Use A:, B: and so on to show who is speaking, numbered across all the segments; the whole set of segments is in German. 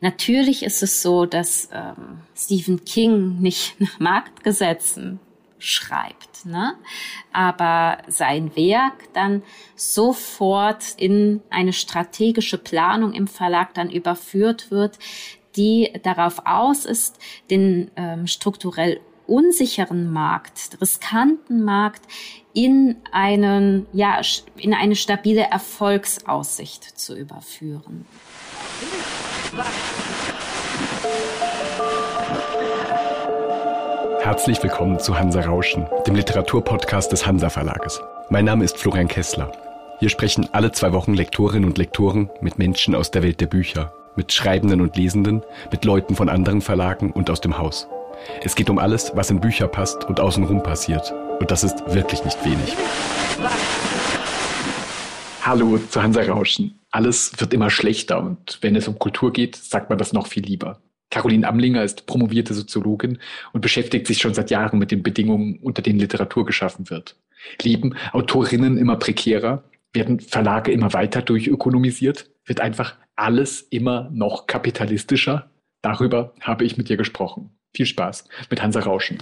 A: Natürlich ist es so, dass ähm, Stephen King nicht nach Marktgesetzen schreibt, ne? aber sein Werk dann sofort in eine strategische Planung im Verlag dann überführt wird, die darauf aus ist, den ähm, strukturell unsicheren Markt, riskanten Markt in einen, ja, in eine stabile Erfolgsaussicht zu überführen.
B: Herzlich willkommen zu Hansa Rauschen, dem Literaturpodcast des Hansa Verlages. Mein Name ist Florian Kessler. Hier sprechen alle zwei Wochen Lektorinnen und Lektoren mit Menschen aus der Welt der Bücher, mit Schreibenden und Lesenden, mit Leuten von anderen Verlagen und aus dem Haus. Es geht um alles, was in Bücher passt und außenrum passiert. Und das ist wirklich nicht wenig. Hallo zu Hansa Rauschen. Alles wird immer schlechter und wenn es um Kultur geht, sagt man das noch viel lieber. Caroline Amlinger ist promovierte Soziologin und beschäftigt sich schon seit Jahren mit den Bedingungen, unter denen Literatur geschaffen wird. Leben Autorinnen immer prekärer? Werden Verlage immer weiter durchökonomisiert? Wird einfach alles immer noch kapitalistischer? Darüber habe ich mit ihr gesprochen. Viel Spaß mit Hansa Rauschen.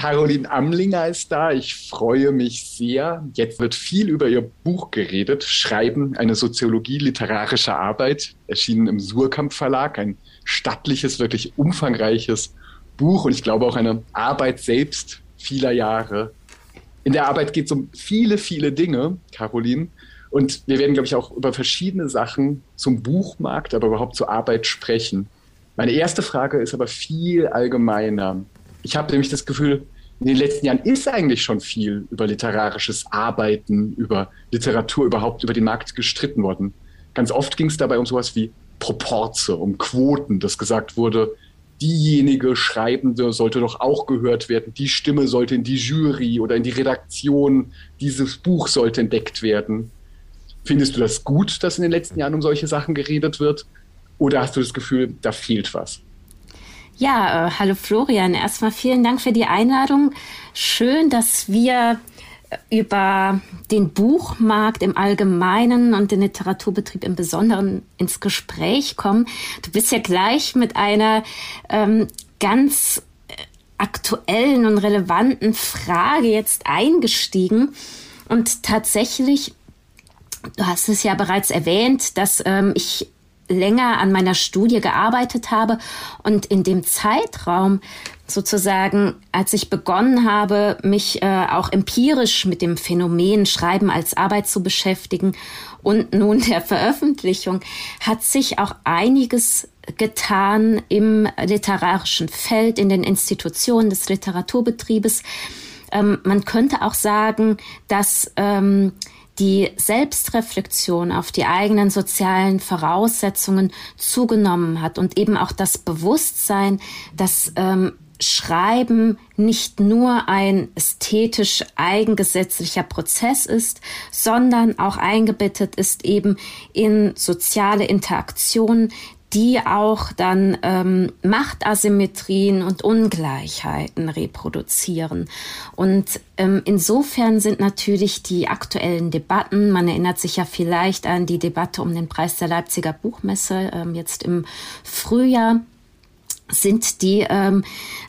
B: Caroline Amlinger ist da. Ich freue mich sehr. Jetzt wird viel über ihr Buch geredet. Schreiben, eine Soziologie literarischer Arbeit, erschienen im Surkamp Verlag. Ein stattliches, wirklich umfangreiches Buch und ich glaube auch eine Arbeit selbst vieler Jahre. In der Arbeit geht es um viele, viele Dinge, Caroline. Und wir werden, glaube ich, auch über verschiedene Sachen zum Buchmarkt, aber überhaupt zur Arbeit sprechen. Meine erste Frage ist aber viel allgemeiner. Ich habe nämlich das Gefühl, in den letzten Jahren ist eigentlich schon viel über literarisches Arbeiten, über Literatur überhaupt über den Markt gestritten worden. Ganz oft ging es dabei um sowas wie Proporze, um Quoten, dass gesagt wurde, diejenige Schreibende sollte doch auch gehört werden, die Stimme sollte in die Jury oder in die Redaktion, dieses Buch sollte entdeckt werden. Findest du das gut, dass in den letzten Jahren um solche Sachen geredet wird? Oder hast du das Gefühl, da fehlt was?
A: Ja, äh, hallo Florian. Erstmal vielen Dank für die Einladung. Schön, dass wir über den Buchmarkt im Allgemeinen und den Literaturbetrieb im Besonderen ins Gespräch kommen. Du bist ja gleich mit einer ähm, ganz äh, aktuellen und relevanten Frage jetzt eingestiegen. Und tatsächlich, du hast es ja bereits erwähnt, dass ähm, ich länger an meiner Studie gearbeitet habe und in dem Zeitraum sozusagen, als ich begonnen habe, mich äh, auch empirisch mit dem Phänomen Schreiben als Arbeit zu beschäftigen und nun der Veröffentlichung, hat sich auch einiges getan im literarischen Feld, in den Institutionen des Literaturbetriebes. Ähm, man könnte auch sagen, dass ähm, die Selbstreflexion auf die eigenen sozialen Voraussetzungen zugenommen hat und eben auch das Bewusstsein, dass ähm, Schreiben nicht nur ein ästhetisch eigengesetzlicher Prozess ist, sondern auch eingebettet ist eben in soziale Interaktionen, die auch dann ähm, Machtasymmetrien und Ungleichheiten reproduzieren. Und ähm, insofern sind natürlich die aktuellen Debatten, man erinnert sich ja vielleicht an die Debatte um den Preis der Leipziger Buchmesse ähm, jetzt im Frühjahr, sind die ähm,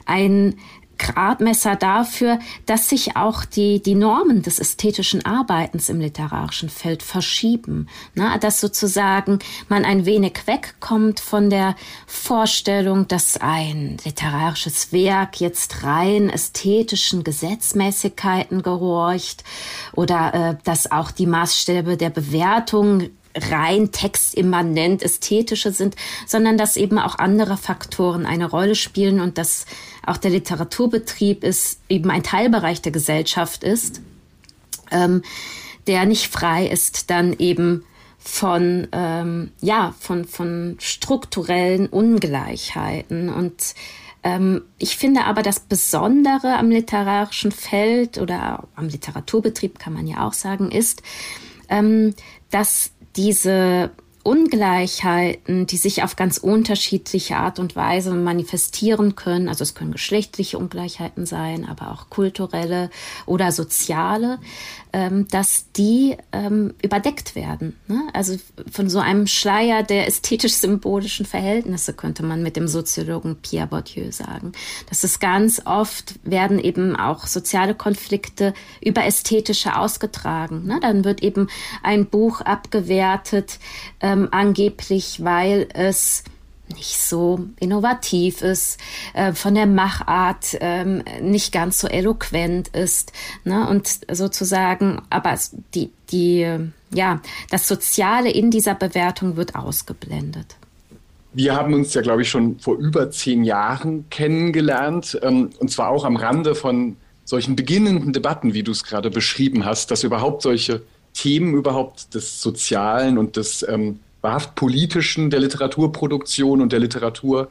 A: ein Gradmesser dafür, dass sich auch die, die Normen des ästhetischen Arbeitens im literarischen Feld verschieben. Na, dass sozusagen man ein wenig wegkommt von der Vorstellung, dass ein literarisches Werk jetzt rein ästhetischen Gesetzmäßigkeiten gehorcht oder äh, dass auch die Maßstäbe der Bewertung rein textimmanent ästhetische sind, sondern dass eben auch andere Faktoren eine Rolle spielen und dass auch der Literaturbetrieb ist eben ein Teilbereich der Gesellschaft ist, ähm, der nicht frei ist, dann eben von ähm, ja von von strukturellen Ungleichheiten. Und ähm, ich finde aber das Besondere am literarischen Feld oder am Literaturbetrieb kann man ja auch sagen ist, ähm, dass diese Ungleichheiten, die sich auf ganz unterschiedliche Art und Weise manifestieren können. Also es können geschlechtliche Ungleichheiten sein, aber auch kulturelle oder soziale, ähm, dass die ähm, überdeckt werden. Ne? Also von so einem Schleier der ästhetisch-symbolischen Verhältnisse könnte man mit dem Soziologen Pierre Bourdieu sagen. Das ist ganz oft werden eben auch soziale Konflikte über ästhetische ausgetragen. Ne? Dann wird eben ein Buch abgewertet, ähm, angeblich, weil es nicht so innovativ ist, äh, von der Machart ähm, nicht ganz so eloquent ist. Ne? Und sozusagen, aber die, die, ja, das Soziale in dieser Bewertung wird ausgeblendet.
B: Wir haben uns ja, glaube ich, schon vor über zehn Jahren kennengelernt, ähm, und zwar auch am Rande von solchen beginnenden Debatten, wie du es gerade beschrieben hast, dass überhaupt solche Themen überhaupt des Sozialen und des ähm, wahrhaft politischen der Literaturproduktion und der Literatur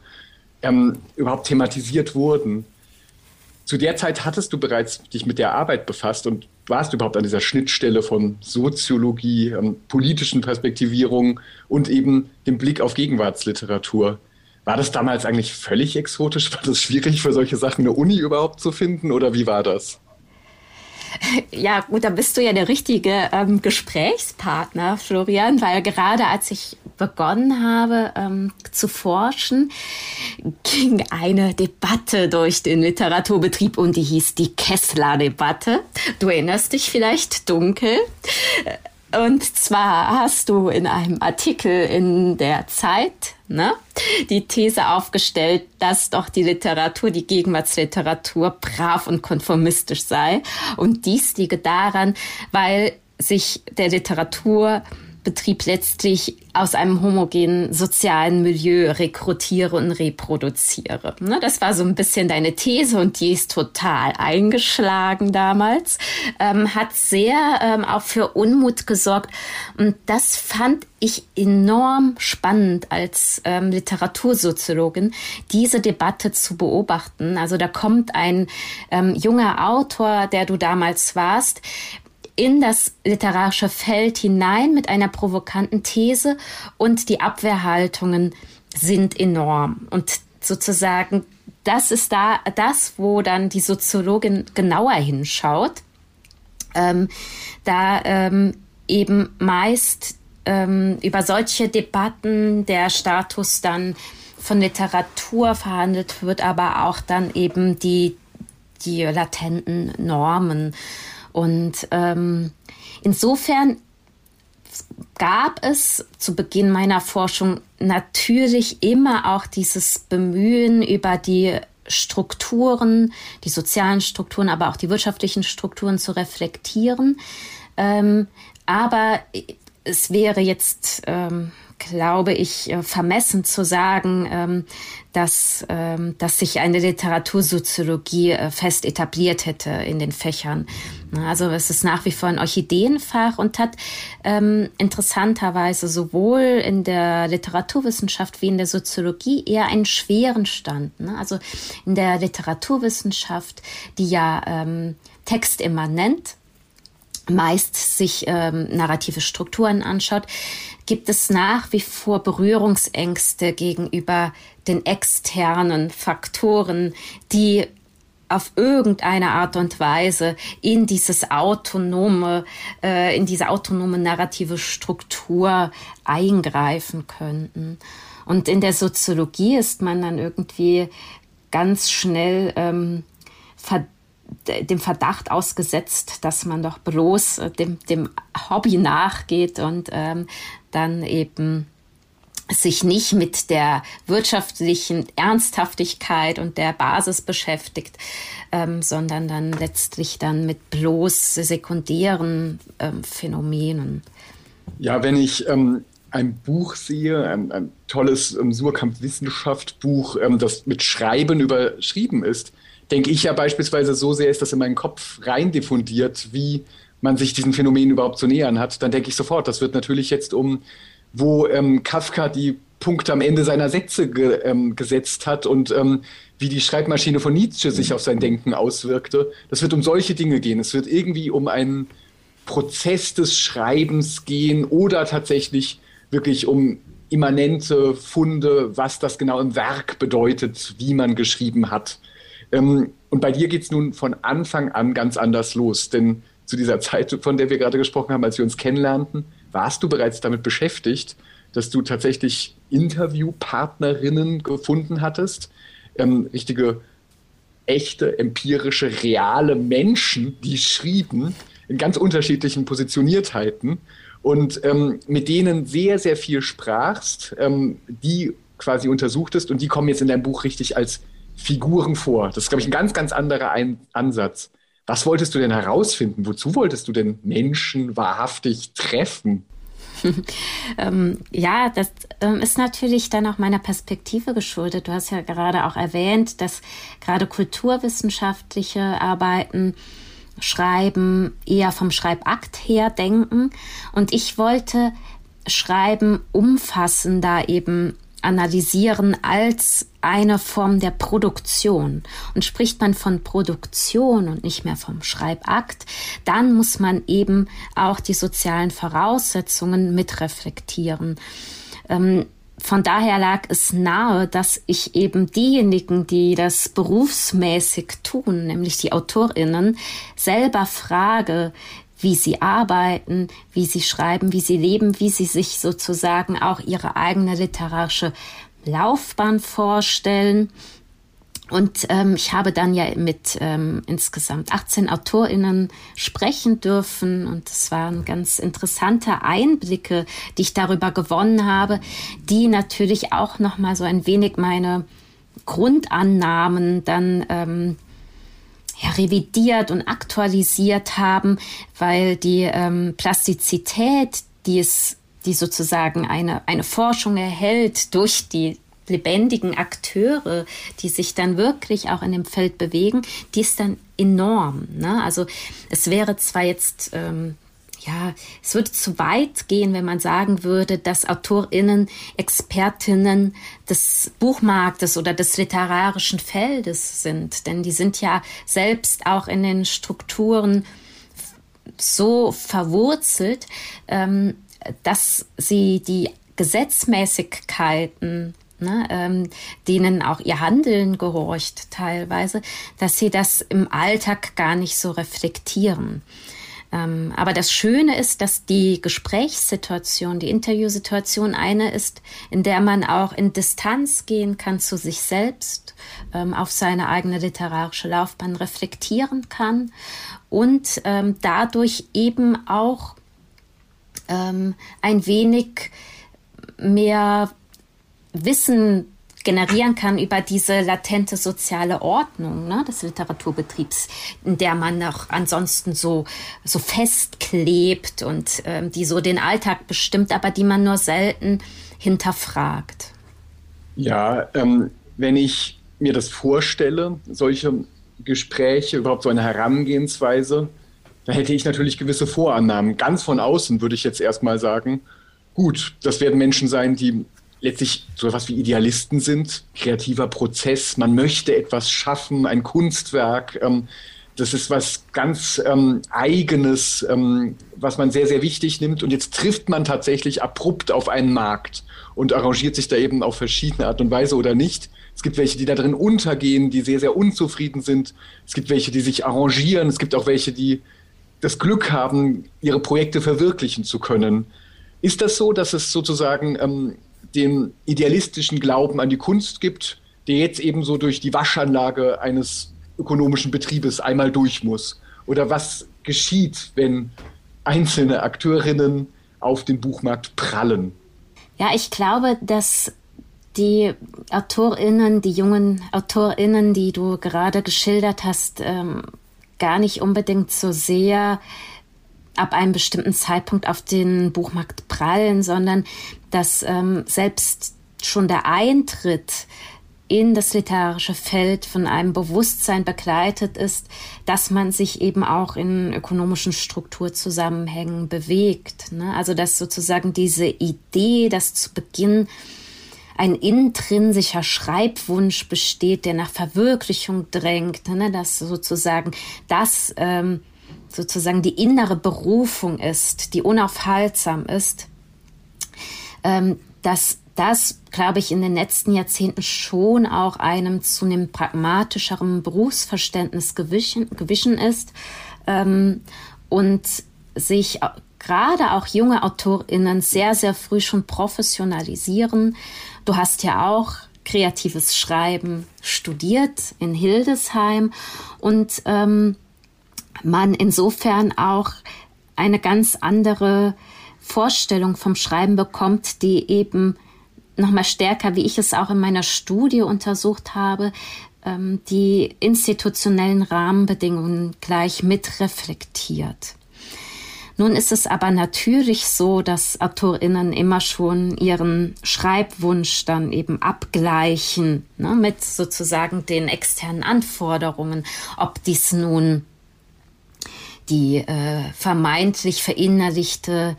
B: ähm, überhaupt thematisiert wurden. Zu der Zeit hattest du bereits dich mit der Arbeit befasst und warst überhaupt an dieser Schnittstelle von Soziologie, ähm, politischen Perspektivierung und eben dem Blick auf Gegenwartsliteratur. War das damals eigentlich völlig exotisch? War das schwierig für solche Sachen eine Uni überhaupt zu finden oder wie war das?
A: Ja, gut, da bist du ja der richtige ähm, Gesprächspartner, Florian, weil gerade als ich begonnen habe ähm, zu forschen, ging eine Debatte durch den Literaturbetrieb und die hieß die Kessler-Debatte. Du erinnerst dich vielleicht dunkel. Und zwar hast du in einem Artikel in der Zeit ne, die These aufgestellt, dass doch die Literatur, die Gegenwartsliteratur brav und konformistisch sei. Und dies liege daran, weil sich der Literatur Betrieb letztlich aus einem homogenen sozialen Milieu rekrutiere und reproduziere. Ne, das war so ein bisschen deine These und die ist total eingeschlagen damals, ähm, hat sehr ähm, auch für Unmut gesorgt und das fand ich enorm spannend als ähm, Literatursoziologin, diese Debatte zu beobachten. Also da kommt ein ähm, junger Autor, der du damals warst, in das literarische Feld hinein mit einer provokanten These und die Abwehrhaltungen sind enorm. Und sozusagen, das ist da das, wo dann die Soziologin genauer hinschaut. Ähm, da ähm, eben meist ähm, über solche Debatten der Status dann von Literatur verhandelt wird, aber auch dann eben die, die latenten Normen und ähm, insofern gab es zu Beginn meiner Forschung natürlich immer auch dieses Bemühen über die Strukturen, die sozialen Strukturen, aber auch die wirtschaftlichen Strukturen zu reflektieren. Ähm, aber es wäre jetzt ähm, glaube ich, äh, vermessen zu sagen, ähm, dass, ähm, dass sich eine Literatursoziologie äh, fest etabliert hätte in den Fächern. Also es ist nach wie vor ein Orchideenfach und hat ähm, interessanterweise sowohl in der Literaturwissenschaft wie in der Soziologie eher einen schweren Stand. Also in der Literaturwissenschaft, die ja textimmanent meist sich ähm, narrative Strukturen anschaut, gibt es nach wie vor Berührungsängste gegenüber den externen Faktoren, die auf irgendeine Art und Weise in dieses autonome, äh, in diese autonome narrative Struktur eingreifen könnten. Und in der Soziologie ist man dann irgendwie ganz schnell ähm, verdammt dem Verdacht ausgesetzt, dass man doch bloß äh, dem, dem Hobby nachgeht und ähm, dann eben sich nicht mit der wirtschaftlichen Ernsthaftigkeit und der Basis beschäftigt, ähm, sondern dann letztlich dann mit bloß sekundären ähm, Phänomenen.
B: Ja, wenn ich ähm, ein Buch sehe, ein, ein tolles ähm, Surkamp-Wissenschaft-Buch, ähm, das mit Schreiben überschrieben ist, denke ich ja beispielsweise so sehr ist das in meinen Kopf rein diffundiert, wie man sich diesen Phänomen überhaupt zu nähern hat, dann denke ich sofort, das wird natürlich jetzt um, wo ähm, Kafka die Punkte am Ende seiner Sätze ge, ähm, gesetzt hat und ähm, wie die Schreibmaschine von Nietzsche sich auf sein Denken auswirkte. Das wird um solche Dinge gehen. Es wird irgendwie um einen Prozess des Schreibens gehen oder tatsächlich wirklich um immanente Funde, was das genau im Werk bedeutet, wie man geschrieben hat. Ähm, und bei dir geht es nun von Anfang an ganz anders los, denn zu dieser Zeit, von der wir gerade gesprochen haben, als wir uns kennenlernten, warst du bereits damit beschäftigt, dass du tatsächlich Interviewpartnerinnen gefunden hattest, ähm, richtige, echte, empirische, reale Menschen, die schrieben in ganz unterschiedlichen Positioniertheiten und ähm, mit denen sehr, sehr viel sprachst, ähm, die quasi untersuchtest und die kommen jetzt in deinem Buch richtig als Figuren vor. Das ist, glaube ich, ein ganz, ganz anderer ein Ansatz. Was wolltest du denn herausfinden? Wozu wolltest du denn Menschen wahrhaftig treffen?
A: ähm, ja, das ähm, ist natürlich dann auch meiner Perspektive geschuldet. Du hast ja gerade auch erwähnt, dass gerade kulturwissenschaftliche Arbeiten Schreiben eher vom Schreibakt her denken. Und ich wollte Schreiben umfassender eben analysieren als eine Form der Produktion. Und spricht man von Produktion und nicht mehr vom Schreibakt, dann muss man eben auch die sozialen Voraussetzungen mitreflektieren. Ähm, von daher lag es nahe, dass ich eben diejenigen, die das berufsmäßig tun, nämlich die Autorinnen, selber frage, wie sie arbeiten, wie sie schreiben, wie sie leben, wie sie sich sozusagen auch ihre eigene literarische Laufbahn vorstellen und ähm, ich habe dann ja mit ähm, insgesamt 18 AutorInnen sprechen dürfen. Und es waren ganz interessante Einblicke, die ich darüber gewonnen habe, die natürlich auch nochmal so ein wenig meine Grundannahmen dann ähm, ja, revidiert und aktualisiert haben, weil die ähm, Plastizität, die es die sozusagen eine, eine Forschung erhält durch die lebendigen Akteure, die sich dann wirklich auch in dem Feld bewegen, die ist dann enorm. Ne? Also es wäre zwar jetzt ähm, ja, es würde zu weit gehen, wenn man sagen würde, dass AutorInnen Expertinnen des Buchmarktes oder des literarischen Feldes sind. Denn die sind ja selbst auch in den Strukturen so verwurzelt, ähm, dass sie die Gesetzmäßigkeiten ne, ähm, denen auch ihr Handeln gehorcht teilweise, dass sie das im Alltag gar nicht so reflektieren. Ähm, aber das Schöne ist, dass die Gesprächssituation, die Interviewsituation eine ist, in der man auch in Distanz gehen kann zu sich selbst, ähm, auf seine eigene literarische Laufbahn reflektieren kann und ähm, dadurch eben auch ähm, ein wenig mehr Wissen generieren kann über diese latente soziale Ordnung ne, des Literaturbetriebs, in der man noch ansonsten so, so festklebt und ähm, die so den Alltag bestimmt, aber die man nur selten hinterfragt.
B: Ja, ähm, wenn ich mir das vorstelle, solche Gespräche, überhaupt so eine Herangehensweise, da hätte ich natürlich gewisse Vorannahmen. Ganz von außen würde ich jetzt erstmal sagen, gut, das werden Menschen sein, die letztlich so etwas wie Idealisten sind, kreativer Prozess, man möchte etwas schaffen, ein Kunstwerk. Ähm, das ist was ganz ähm, Eigenes, ähm, was man sehr, sehr wichtig nimmt. Und jetzt trifft man tatsächlich abrupt auf einen Markt und arrangiert sich da eben auf verschiedene Art und Weise oder nicht. Es gibt welche, die da drin untergehen, die sehr, sehr unzufrieden sind. Es gibt welche, die sich arrangieren. Es gibt auch welche, die das Glück haben, ihre Projekte verwirklichen zu können. Ist das so, dass es sozusagen ähm, den idealistischen Glauben an die Kunst gibt, der jetzt eben so durch die Waschanlage eines ökonomischen Betriebes einmal durch muss? Oder was geschieht, wenn einzelne Akteurinnen auf den Buchmarkt prallen?
A: Ja, ich glaube, dass die AutorInnen, die jungen AutorInnen, die du gerade geschildert hast, ähm, gar nicht unbedingt so sehr ab einem bestimmten Zeitpunkt auf den Buchmarkt prallen, sondern dass ähm, selbst schon der Eintritt in das literarische Feld von einem Bewusstsein begleitet ist, dass man sich eben auch in ökonomischen Strukturzusammenhängen bewegt. Ne? Also dass sozusagen diese Idee, dass zu Beginn ein intrinsischer Schreibwunsch besteht, der nach Verwirklichung drängt, ne? dass sozusagen das ähm, sozusagen die innere Berufung ist, die unaufhaltsam ist, ähm, dass das, glaube ich, in den letzten Jahrzehnten schon auch einem zunehmend pragmatischeren Berufsverständnis gewichen, gewichen ist ähm, und sich gerade auch junge AutorInnen sehr, sehr früh schon professionalisieren. Du hast ja auch kreatives Schreiben studiert in Hildesheim und ähm, man insofern auch eine ganz andere Vorstellung vom Schreiben bekommt, die eben nochmal stärker, wie ich es auch in meiner Studie untersucht habe, ähm, die institutionellen Rahmenbedingungen gleich mitreflektiert. Nun ist es aber natürlich so, dass AutorInnen immer schon ihren Schreibwunsch dann eben abgleichen ne, mit sozusagen den externen Anforderungen, ob dies nun die äh, vermeintlich verinnerlichte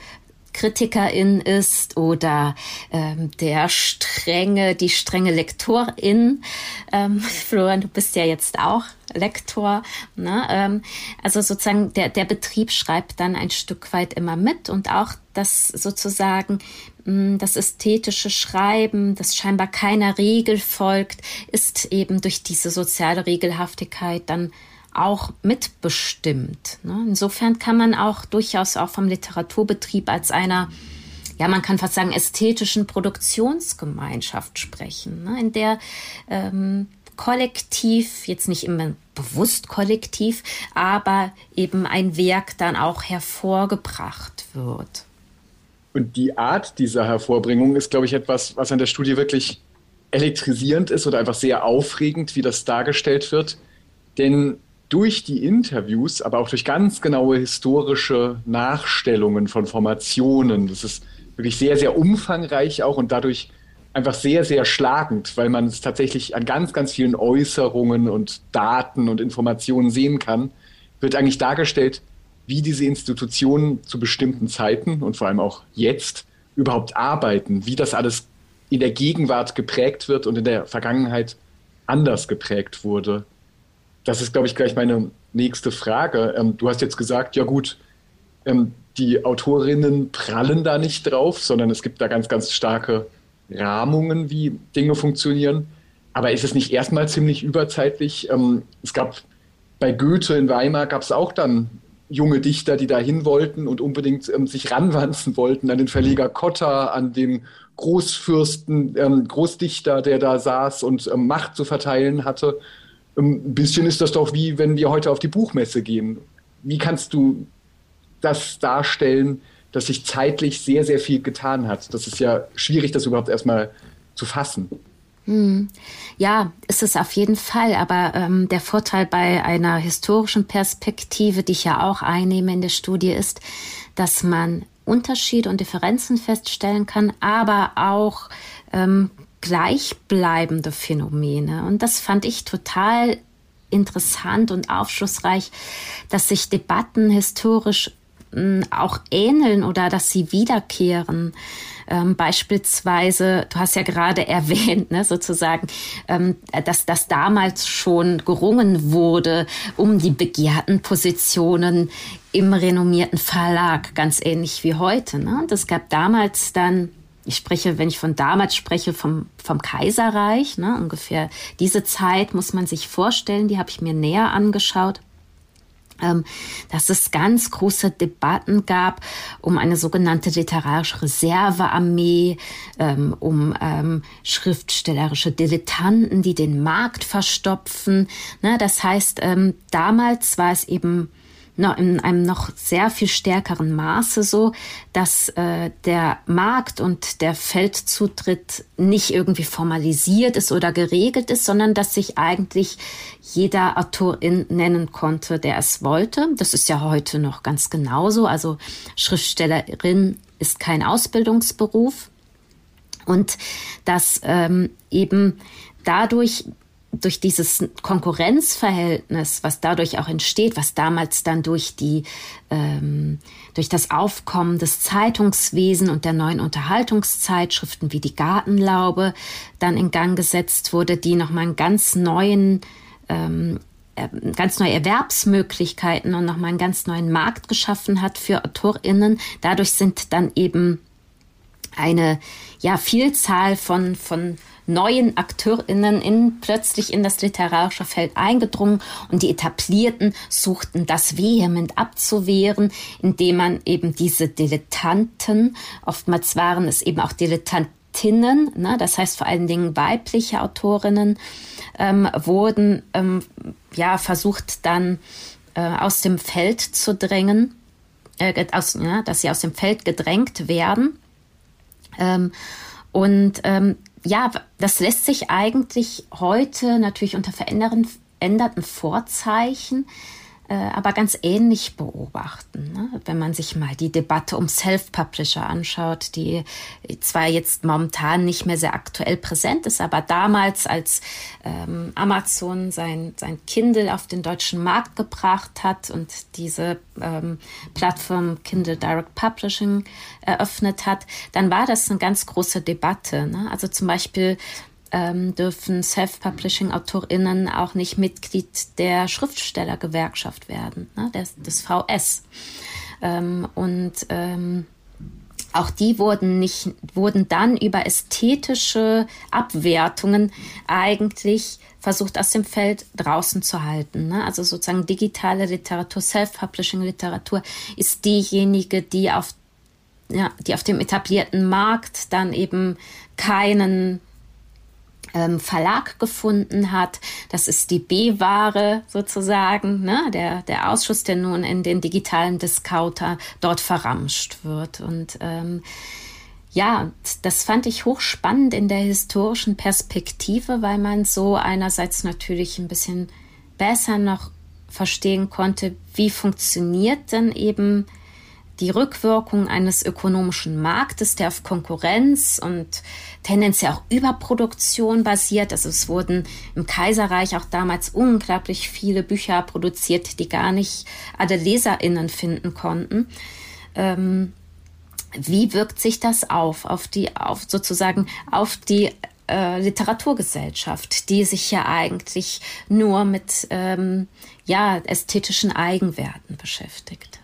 A: Kritikerin ist oder ähm, der strenge, die strenge Lektorin. Ähm, Florian, du bist ja jetzt auch Lektor. Ne? Ähm, also sozusagen der, der Betrieb schreibt dann ein Stück weit immer mit und auch das sozusagen mh, das ästhetische Schreiben, das scheinbar keiner Regel folgt, ist eben durch diese soziale Regelhaftigkeit dann auch mitbestimmt. Ne? Insofern kann man auch durchaus auch vom Literaturbetrieb als einer, ja, man kann fast sagen, ästhetischen Produktionsgemeinschaft sprechen, ne? in der ähm, kollektiv, jetzt nicht immer bewusst kollektiv, aber eben ein Werk dann auch hervorgebracht wird.
B: Und die Art dieser Hervorbringung ist, glaube ich, etwas, was an der Studie wirklich elektrisierend ist oder einfach sehr aufregend, wie das dargestellt wird. Denn durch die Interviews, aber auch durch ganz genaue historische Nachstellungen von Formationen. Das ist wirklich sehr, sehr umfangreich auch und dadurch einfach sehr, sehr schlagend, weil man es tatsächlich an ganz, ganz vielen Äußerungen und Daten und Informationen sehen kann, wird eigentlich dargestellt, wie diese Institutionen zu bestimmten Zeiten und vor allem auch jetzt überhaupt arbeiten, wie das alles in der Gegenwart geprägt wird und in der Vergangenheit anders geprägt wurde das ist, glaube ich, gleich meine nächste Frage. Ähm, du hast jetzt gesagt, ja gut, ähm, die Autorinnen prallen da nicht drauf, sondern es gibt da ganz, ganz starke Rahmungen, wie Dinge funktionieren. Aber ist es nicht erstmal ziemlich überzeitlich? Ähm, es gab bei Goethe in Weimar gab es auch dann junge Dichter, die dahin wollten und unbedingt ähm, sich ranwanzen wollten an den Verleger Cotta, an den Großfürsten, ähm, Großdichter, der da saß und ähm, Macht zu verteilen hatte. Ein bisschen ist das doch wie, wenn wir heute auf die Buchmesse gehen. Wie kannst du das darstellen, dass sich zeitlich sehr, sehr viel getan hat? Das ist ja schwierig, das überhaupt erstmal zu fassen.
A: Hm. Ja, ist es auf jeden Fall. Aber ähm, der Vorteil bei einer historischen Perspektive, die ich ja auch einnehme in der Studie, ist, dass man Unterschiede und Differenzen feststellen kann, aber auch ähm, gleichbleibende Phänomene. Und das fand ich total interessant und aufschlussreich, dass sich Debatten historisch hm, auch ähneln oder dass sie wiederkehren. Ähm, beispielsweise, du hast ja gerade erwähnt, ne, sozusagen, ähm, dass das damals schon gerungen wurde um die begehrten Positionen im renommierten Verlag, ganz ähnlich wie heute. Ne? Und es gab damals dann ich spreche, wenn ich von damals spreche, vom, vom Kaiserreich, ne, ungefähr diese Zeit muss man sich vorstellen, die habe ich mir näher angeschaut, ähm, dass es ganz große Debatten gab um eine sogenannte literarische Reservearmee, ähm, um ähm, schriftstellerische Dilettanten, die den Markt verstopfen. Ne, das heißt, ähm, damals war es eben in einem noch sehr viel stärkeren Maße so, dass äh, der Markt und der Feldzutritt nicht irgendwie formalisiert ist oder geregelt ist, sondern dass sich eigentlich jeder Autorin nennen konnte, der es wollte. Das ist ja heute noch ganz genauso. Also Schriftstellerin ist kein Ausbildungsberuf. Und dass ähm, eben dadurch durch dieses Konkurrenzverhältnis, was dadurch auch entsteht, was damals dann durch die ähm, durch das Aufkommen des Zeitungswesen und der neuen Unterhaltungszeitschriften wie die Gartenlaube dann in Gang gesetzt wurde, die nochmal einen ganz neuen ähm, äh, ganz neue Erwerbsmöglichkeiten und nochmal einen ganz neuen Markt geschaffen hat für AutorInnen. Dadurch sind dann eben eine ja Vielzahl von von neuen AkteurInnen in, plötzlich in das literarische Feld eingedrungen und die Etablierten suchten das vehement abzuwehren, indem man eben diese Dilettanten, oftmals waren es eben auch Dilettantinnen, ne, das heißt vor allen Dingen weibliche Autorinnen, ähm, wurden ähm, ja versucht dann äh, aus dem Feld zu drängen, äh, aus, ja, dass sie aus dem Feld gedrängt werden. Ähm, und ähm, ja, das lässt sich eigentlich heute natürlich unter veränderten Vorzeichen aber ganz ähnlich beobachten. Ne? Wenn man sich mal die Debatte um Self-Publisher anschaut, die zwar jetzt momentan nicht mehr sehr aktuell präsent ist, aber damals, als ähm, Amazon sein, sein Kindle auf den deutschen Markt gebracht hat und diese ähm, Plattform Kindle Direct Publishing eröffnet hat, dann war das eine ganz große Debatte. Ne? Also zum Beispiel ähm, dürfen Self-Publishing-AutorInnen auch nicht Mitglied der Schriftstellergewerkschaft werden, ne, des, des VS. Ähm, und ähm, auch die wurden nicht, wurden dann über ästhetische Abwertungen eigentlich versucht aus dem Feld draußen zu halten. Ne? Also sozusagen digitale Literatur, Self-Publishing-Literatur ist diejenige, die auf, ja, die auf dem etablierten Markt dann eben keinen ähm, Verlag gefunden hat. Das ist die B-Ware sozusagen, ne? der, der Ausschuss, der nun in den digitalen Discounter dort verramscht wird. Und ähm, ja, das fand ich hochspannend in der historischen Perspektive, weil man so einerseits natürlich ein bisschen besser noch verstehen konnte, wie funktioniert denn eben die Rückwirkung eines ökonomischen Marktes, der auf Konkurrenz und tendenziell auch Überproduktion basiert. Also es wurden im Kaiserreich auch damals unglaublich viele Bücher produziert, die gar nicht alle LeserInnen finden konnten. Ähm, wie wirkt sich das auf, auf die, auf sozusagen auf die äh, Literaturgesellschaft, die sich ja eigentlich nur mit ähm, ja, ästhetischen Eigenwerten beschäftigt?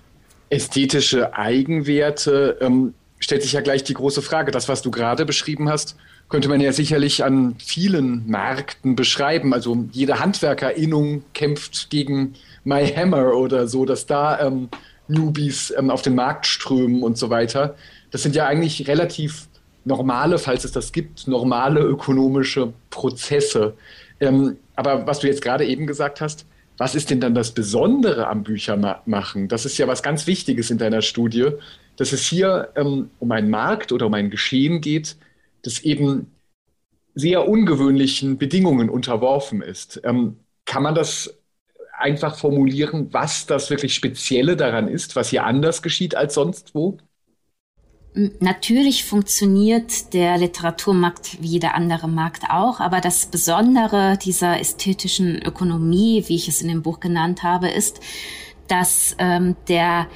B: Ästhetische Eigenwerte ähm, stellt sich ja gleich die große Frage. Das, was du gerade beschrieben hast, könnte man ja sicherlich an vielen Märkten beschreiben. Also jede Handwerkerinnung kämpft gegen My Hammer oder so, dass da ähm, Newbies ähm, auf den Markt strömen und so weiter. Das sind ja eigentlich relativ normale, falls es das gibt, normale ökonomische Prozesse. Ähm, aber was du jetzt gerade eben gesagt hast, was ist denn dann das Besondere am Büchermachen? Das ist ja was ganz Wichtiges in deiner Studie dass es hier ähm, um einen Markt oder um ein Geschehen geht, das eben sehr ungewöhnlichen Bedingungen unterworfen ist. Ähm, kann man das einfach formulieren, was das wirklich Spezielle daran ist, was hier anders geschieht als sonst wo?
A: Natürlich funktioniert der Literaturmarkt wie jeder andere Markt auch, aber das Besondere dieser ästhetischen Ökonomie, wie ich es in dem Buch genannt habe, ist, dass ähm, der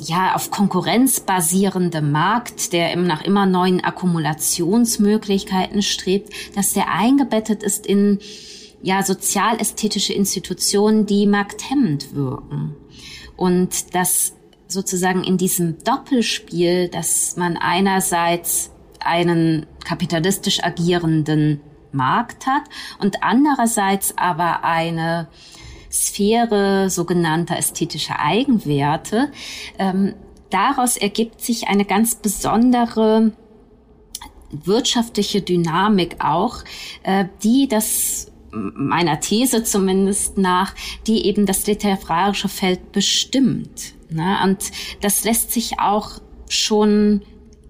A: ja, auf Konkurrenz basierende Markt, der eben nach immer neuen Akkumulationsmöglichkeiten strebt, dass der eingebettet ist in ja, sozialästhetische Institutionen, die markthemmend wirken. Und dass sozusagen in diesem Doppelspiel, dass man einerseits einen kapitalistisch agierenden Markt hat und andererseits aber eine Sphäre sogenannter ästhetischer Eigenwerte. Ähm, daraus ergibt sich eine ganz besondere wirtschaftliche Dynamik auch, äh, die das meiner These zumindest nach, die eben das literarische Feld bestimmt. Ne? Und das lässt sich auch schon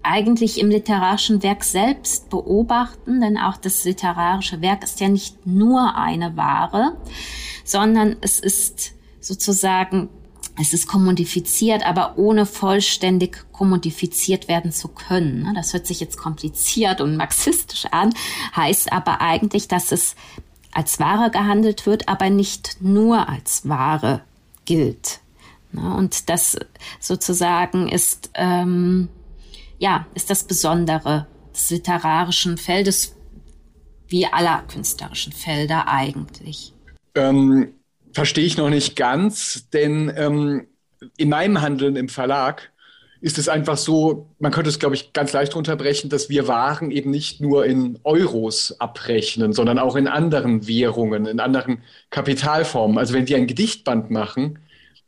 A: eigentlich im literarischen Werk selbst beobachten, denn auch das literarische Werk ist ja nicht nur eine Ware, sondern es ist sozusagen, es ist kommodifiziert, aber ohne vollständig kommodifiziert werden zu können. Das hört sich jetzt kompliziert und marxistisch an, heißt aber eigentlich, dass es als Ware gehandelt wird, aber nicht nur als Ware gilt. Und das sozusagen ist, ähm, ja, ist das Besondere des literarischen Feldes wie aller künstlerischen Felder eigentlich.
B: Ähm, Verstehe ich noch nicht ganz, denn ähm, in meinem Handeln im Verlag ist es einfach so, man könnte es, glaube ich, ganz leicht unterbrechen, dass wir Waren eben nicht nur in Euros abrechnen, sondern auch in anderen Währungen, in anderen Kapitalformen. Also wenn wir ein Gedichtband machen,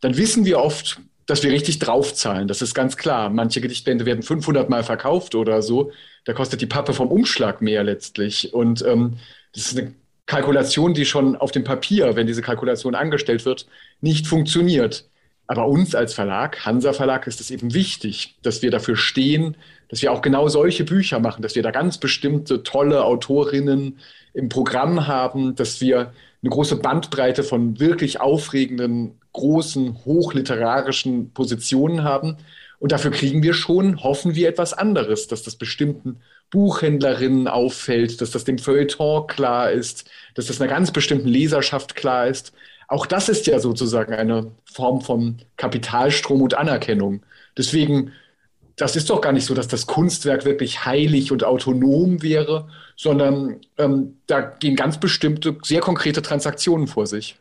B: dann wissen wir oft, dass wir richtig draufzahlen. Das ist ganz klar. Manche Gedichtbände werden 500 Mal verkauft oder so. Da kostet die Pappe vom Umschlag mehr letztlich. Und ähm, das ist eine Kalkulation, die schon auf dem Papier, wenn diese Kalkulation angestellt wird, nicht funktioniert. Aber uns als Verlag, Hansa Verlag, ist es eben wichtig, dass wir dafür stehen, dass wir auch genau solche Bücher machen, dass wir da ganz bestimmte tolle Autorinnen im Programm haben, dass wir eine große Bandbreite von wirklich aufregenden, großen, hochliterarischen Positionen haben. Und dafür kriegen wir schon, hoffen wir, etwas anderes, dass das bestimmten Buchhändlerinnen auffällt, dass das dem Feuilleton klar ist, dass das einer ganz bestimmten Leserschaft klar ist. Auch das ist ja sozusagen eine Form von Kapitalstrom und Anerkennung. Deswegen, das ist doch gar nicht so, dass das Kunstwerk wirklich heilig und autonom wäre, sondern ähm, da gehen ganz bestimmte, sehr konkrete Transaktionen vor sich.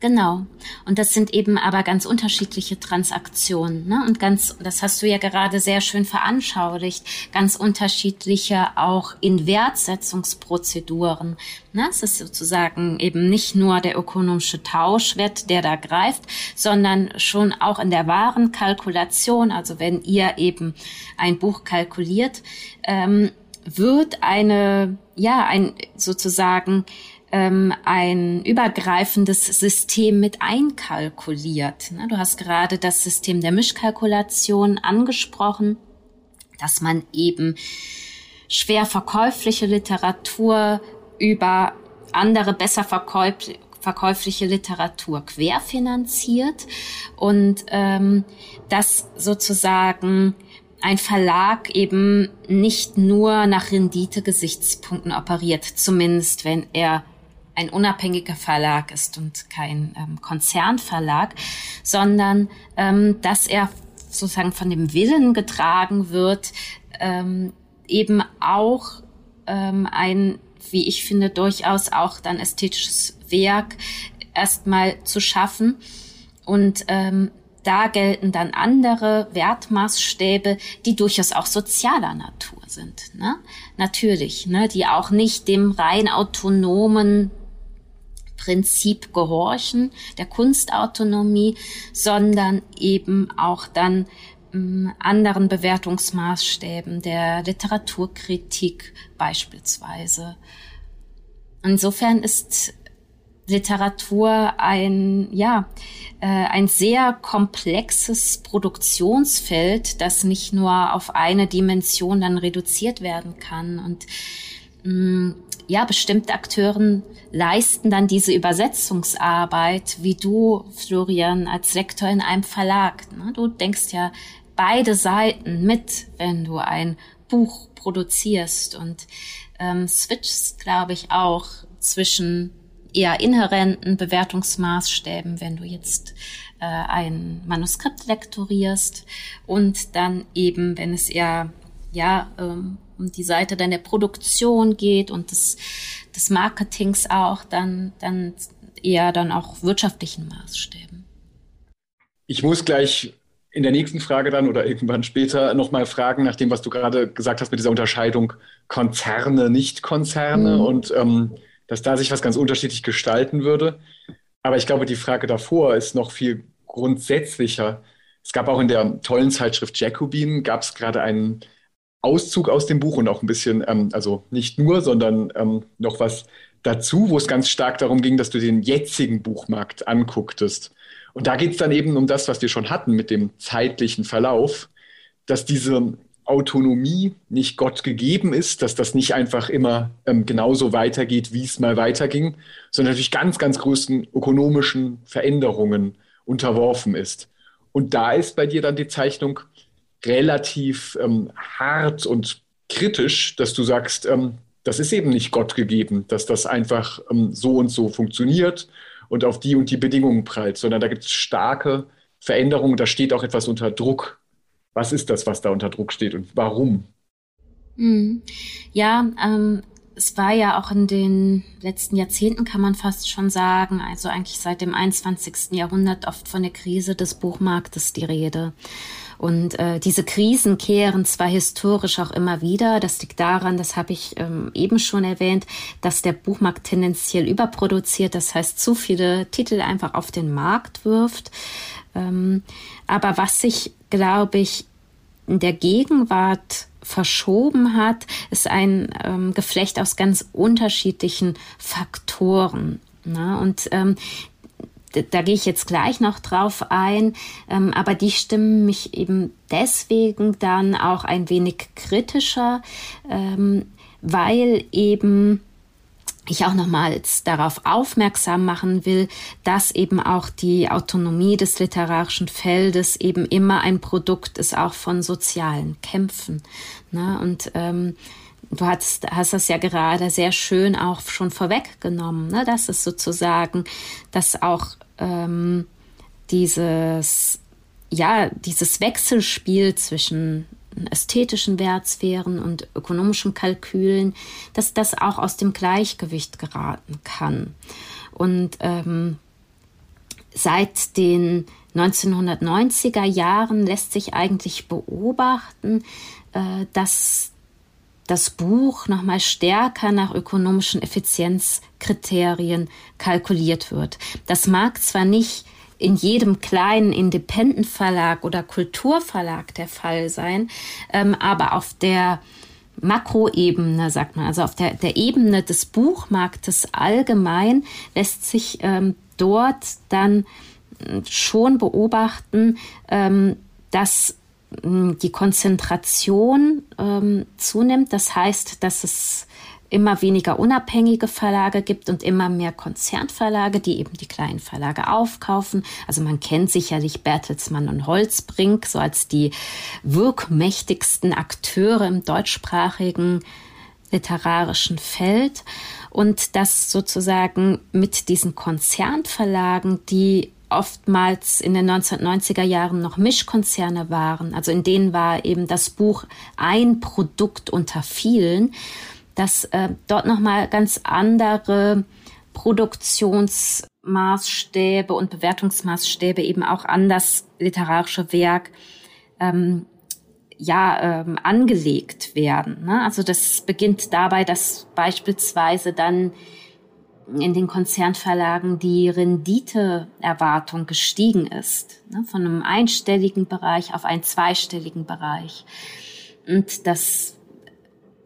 A: Genau. Und das sind eben aber ganz unterschiedliche Transaktionen. Ne? Und ganz, das hast du ja gerade sehr schön veranschaulicht, ganz unterschiedliche auch Inwertsetzungsprozeduren. Ne? Es ist sozusagen eben nicht nur der ökonomische Tauschwert, der da greift, sondern schon auch in der Warenkalkulation. Also wenn ihr eben ein Buch kalkuliert, ähm, wird eine, ja, ein sozusagen ähm, ein übergreifendes System mit einkalkuliert. Ne? Du hast gerade das System der Mischkalkulation angesprochen, dass man eben schwer verkäufliche Literatur über andere besser verkäufliche Literatur querfinanziert und ähm, dass sozusagen ein Verlag eben nicht nur nach Rendite-Gesichtspunkten operiert, zumindest wenn er ein unabhängiger Verlag ist und kein ähm, Konzernverlag, sondern ähm, dass er sozusagen von dem Willen getragen wird, ähm, eben auch ähm, ein, wie ich finde, durchaus auch dann ästhetisches Werk erstmal zu schaffen und ähm, da gelten dann andere Wertmaßstäbe, die durchaus auch sozialer Natur sind. Ne? Natürlich, ne? die auch nicht dem rein autonomen Prinzip gehorchen, der Kunstautonomie, sondern eben auch dann ähm, anderen Bewertungsmaßstäben der Literaturkritik beispielsweise. Insofern ist Literatur ein, ja, äh, ein sehr komplexes Produktionsfeld, das nicht nur auf eine Dimension dann reduziert werden kann. Und mh, mm, ja, bestimmte Akteuren leisten dann diese Übersetzungsarbeit, wie du, Florian, als Lektor in einem Verlag. Ne? Du denkst ja beide Seiten mit, wenn du ein Buch produzierst und ähm, switchst, glaube ich, auch zwischen eher inhärenten Bewertungsmaßstäben, wenn du jetzt äh, ein Manuskript lektorierst und dann eben, wenn es eher ja ähm, um die Seite dann der Produktion geht und des, des Marketings auch, dann, dann eher dann auch wirtschaftlichen Maßstäben.
B: Ich muss gleich in der nächsten Frage dann oder irgendwann später nochmal fragen, nach dem, was du gerade gesagt hast mit dieser Unterscheidung Konzerne, Nicht-Konzerne mhm. und ähm, dass da sich was ganz unterschiedlich gestalten würde. Aber ich glaube, die Frage davor ist noch viel grundsätzlicher. Es gab auch in der tollen Zeitschrift Jacobin, gab es gerade einen Auszug aus dem Buch und auch ein bisschen, ähm, also nicht nur, sondern ähm, noch was dazu, wo es ganz stark darum ging, dass du den jetzigen Buchmarkt angucktest. Und da geht es dann eben um das, was wir schon hatten mit dem zeitlichen Verlauf, dass diese Autonomie nicht Gott gegeben ist, dass das nicht einfach immer ähm, genauso weitergeht, wie es mal weiterging, sondern natürlich ganz, ganz größten ökonomischen Veränderungen unterworfen ist. Und da ist bei dir dann die Zeichnung, relativ ähm, hart und kritisch, dass du sagst, ähm, das ist eben nicht Gott gegeben, dass das einfach ähm, so und so funktioniert und auf die und die Bedingungen prallt, sondern da gibt es starke Veränderungen, da steht auch etwas unter Druck. Was ist das, was da unter Druck steht und warum?
A: Hm. Ja, ähm, es war ja auch in den letzten Jahrzehnten, kann man fast schon sagen, also eigentlich seit dem 21. Jahrhundert oft von der Krise des Buchmarktes die Rede. Und äh, diese Krisen kehren zwar historisch auch immer wieder, das liegt daran, das habe ich ähm, eben schon erwähnt, dass der Buchmarkt tendenziell überproduziert, das heißt zu viele Titel einfach auf den Markt wirft. Ähm, aber was sich, glaube ich, in der Gegenwart verschoben hat, ist ein ähm, Geflecht aus ganz unterschiedlichen Faktoren. Ne? Und ähm, da gehe ich jetzt gleich noch drauf ein, ähm, aber die stimmen mich eben deswegen dann auch ein wenig kritischer, ähm, weil eben ich auch nochmals darauf aufmerksam machen will, dass eben auch die Autonomie des literarischen Feldes eben immer ein Produkt ist, auch von sozialen Kämpfen. Ne? Und ähm, du hast, hast das ja gerade sehr schön auch schon vorweggenommen, ne? dass es sozusagen, dass auch ähm, dieses, ja, dieses Wechselspiel zwischen ästhetischen Wertsphären und ökonomischen Kalkülen, dass das auch aus dem Gleichgewicht geraten kann. Und ähm, seit den 1990er Jahren lässt sich eigentlich beobachten, äh, dass das Buch nochmal stärker nach ökonomischen Effizienzkriterien kalkuliert wird. Das mag zwar nicht in jedem kleinen Independent-Verlag oder Kulturverlag der Fall sein, ähm, aber auf der Makroebene, sagt man, also auf der, der Ebene des Buchmarktes allgemein lässt sich ähm, dort dann hm, schon beobachten, ähm, dass die Konzentration ähm, zunimmt. Das heißt, dass es immer weniger unabhängige Verlage gibt und immer mehr Konzernverlage, die eben die kleinen Verlage aufkaufen. Also man kennt sicherlich Bertelsmann und Holzbrink so als die wirkmächtigsten Akteure im deutschsprachigen literarischen Feld und das sozusagen mit diesen Konzernverlagen, die oftmals in den 1990er Jahren noch Mischkonzerne waren, also in denen war eben das Buch ein Produkt unter vielen, dass äh, dort nochmal ganz andere Produktionsmaßstäbe und Bewertungsmaßstäbe eben auch an das literarische Werk ähm, ja ähm, angelegt werden. Ne? Also das beginnt dabei, dass beispielsweise dann in den Konzernverlagen die Renditeerwartung gestiegen ist, ne? von einem einstelligen Bereich auf einen zweistelligen Bereich. Und das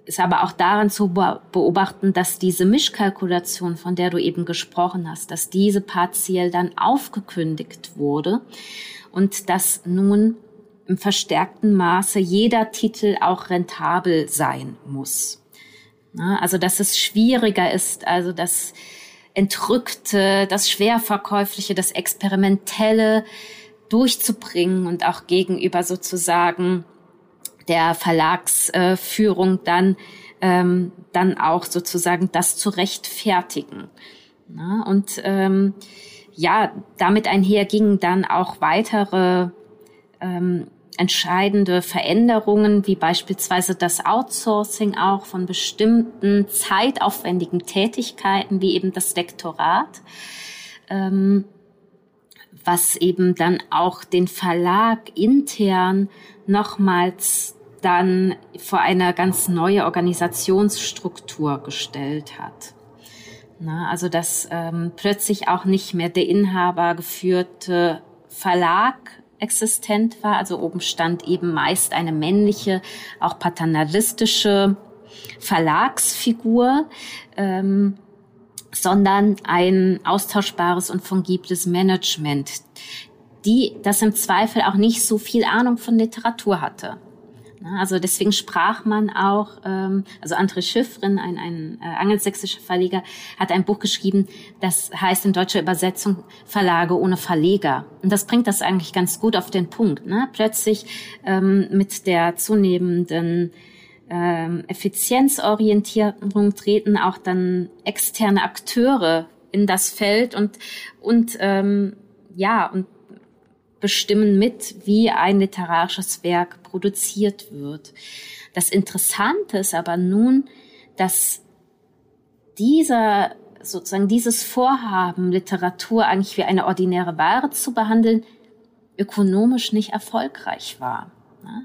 A: ist aber auch daran zu beobachten, dass diese Mischkalkulation, von der du eben gesprochen hast, dass diese partiell dann aufgekündigt wurde und dass nun im verstärkten Maße jeder Titel auch rentabel sein muss. Also, dass es schwieriger ist, also das Entrückte, das Schwerverkäufliche, das Experimentelle durchzubringen und auch gegenüber sozusagen der Verlagsführung dann, ähm, dann auch sozusagen das zu rechtfertigen. Na, und ähm, ja, damit einher gingen dann auch weitere ähm, entscheidende Veränderungen, wie beispielsweise das Outsourcing auch von bestimmten zeitaufwendigen Tätigkeiten, wie eben das Lektorat. Ähm, was eben dann auch den Verlag intern nochmals dann vor eine ganz neue Organisationsstruktur gestellt hat. Na, also dass ähm, plötzlich auch nicht mehr der Inhaber geführte Verlag existent war. Also oben stand eben meist eine männliche, auch paternalistische Verlagsfigur. Ähm, sondern ein austauschbares und fungibles Management, die das im Zweifel auch nicht so viel Ahnung von Literatur hatte. Also deswegen sprach man auch, ähm, also André Schiffrin, ein, ein äh, angelsächsischer Verleger, hat ein Buch geschrieben, das heißt in deutscher Übersetzung Verlage ohne Verleger. Und das bringt das eigentlich ganz gut auf den Punkt. Ne? Plötzlich ähm, mit der zunehmenden ähm, Effizienzorientierung treten auch dann externe Akteure in das Feld und und ähm, ja und bestimmen mit, wie ein literarisches Werk produziert wird. Das Interessante ist aber nun, dass dieser sozusagen dieses Vorhaben, Literatur eigentlich wie eine ordinäre Ware zu behandeln, ökonomisch nicht erfolgreich war.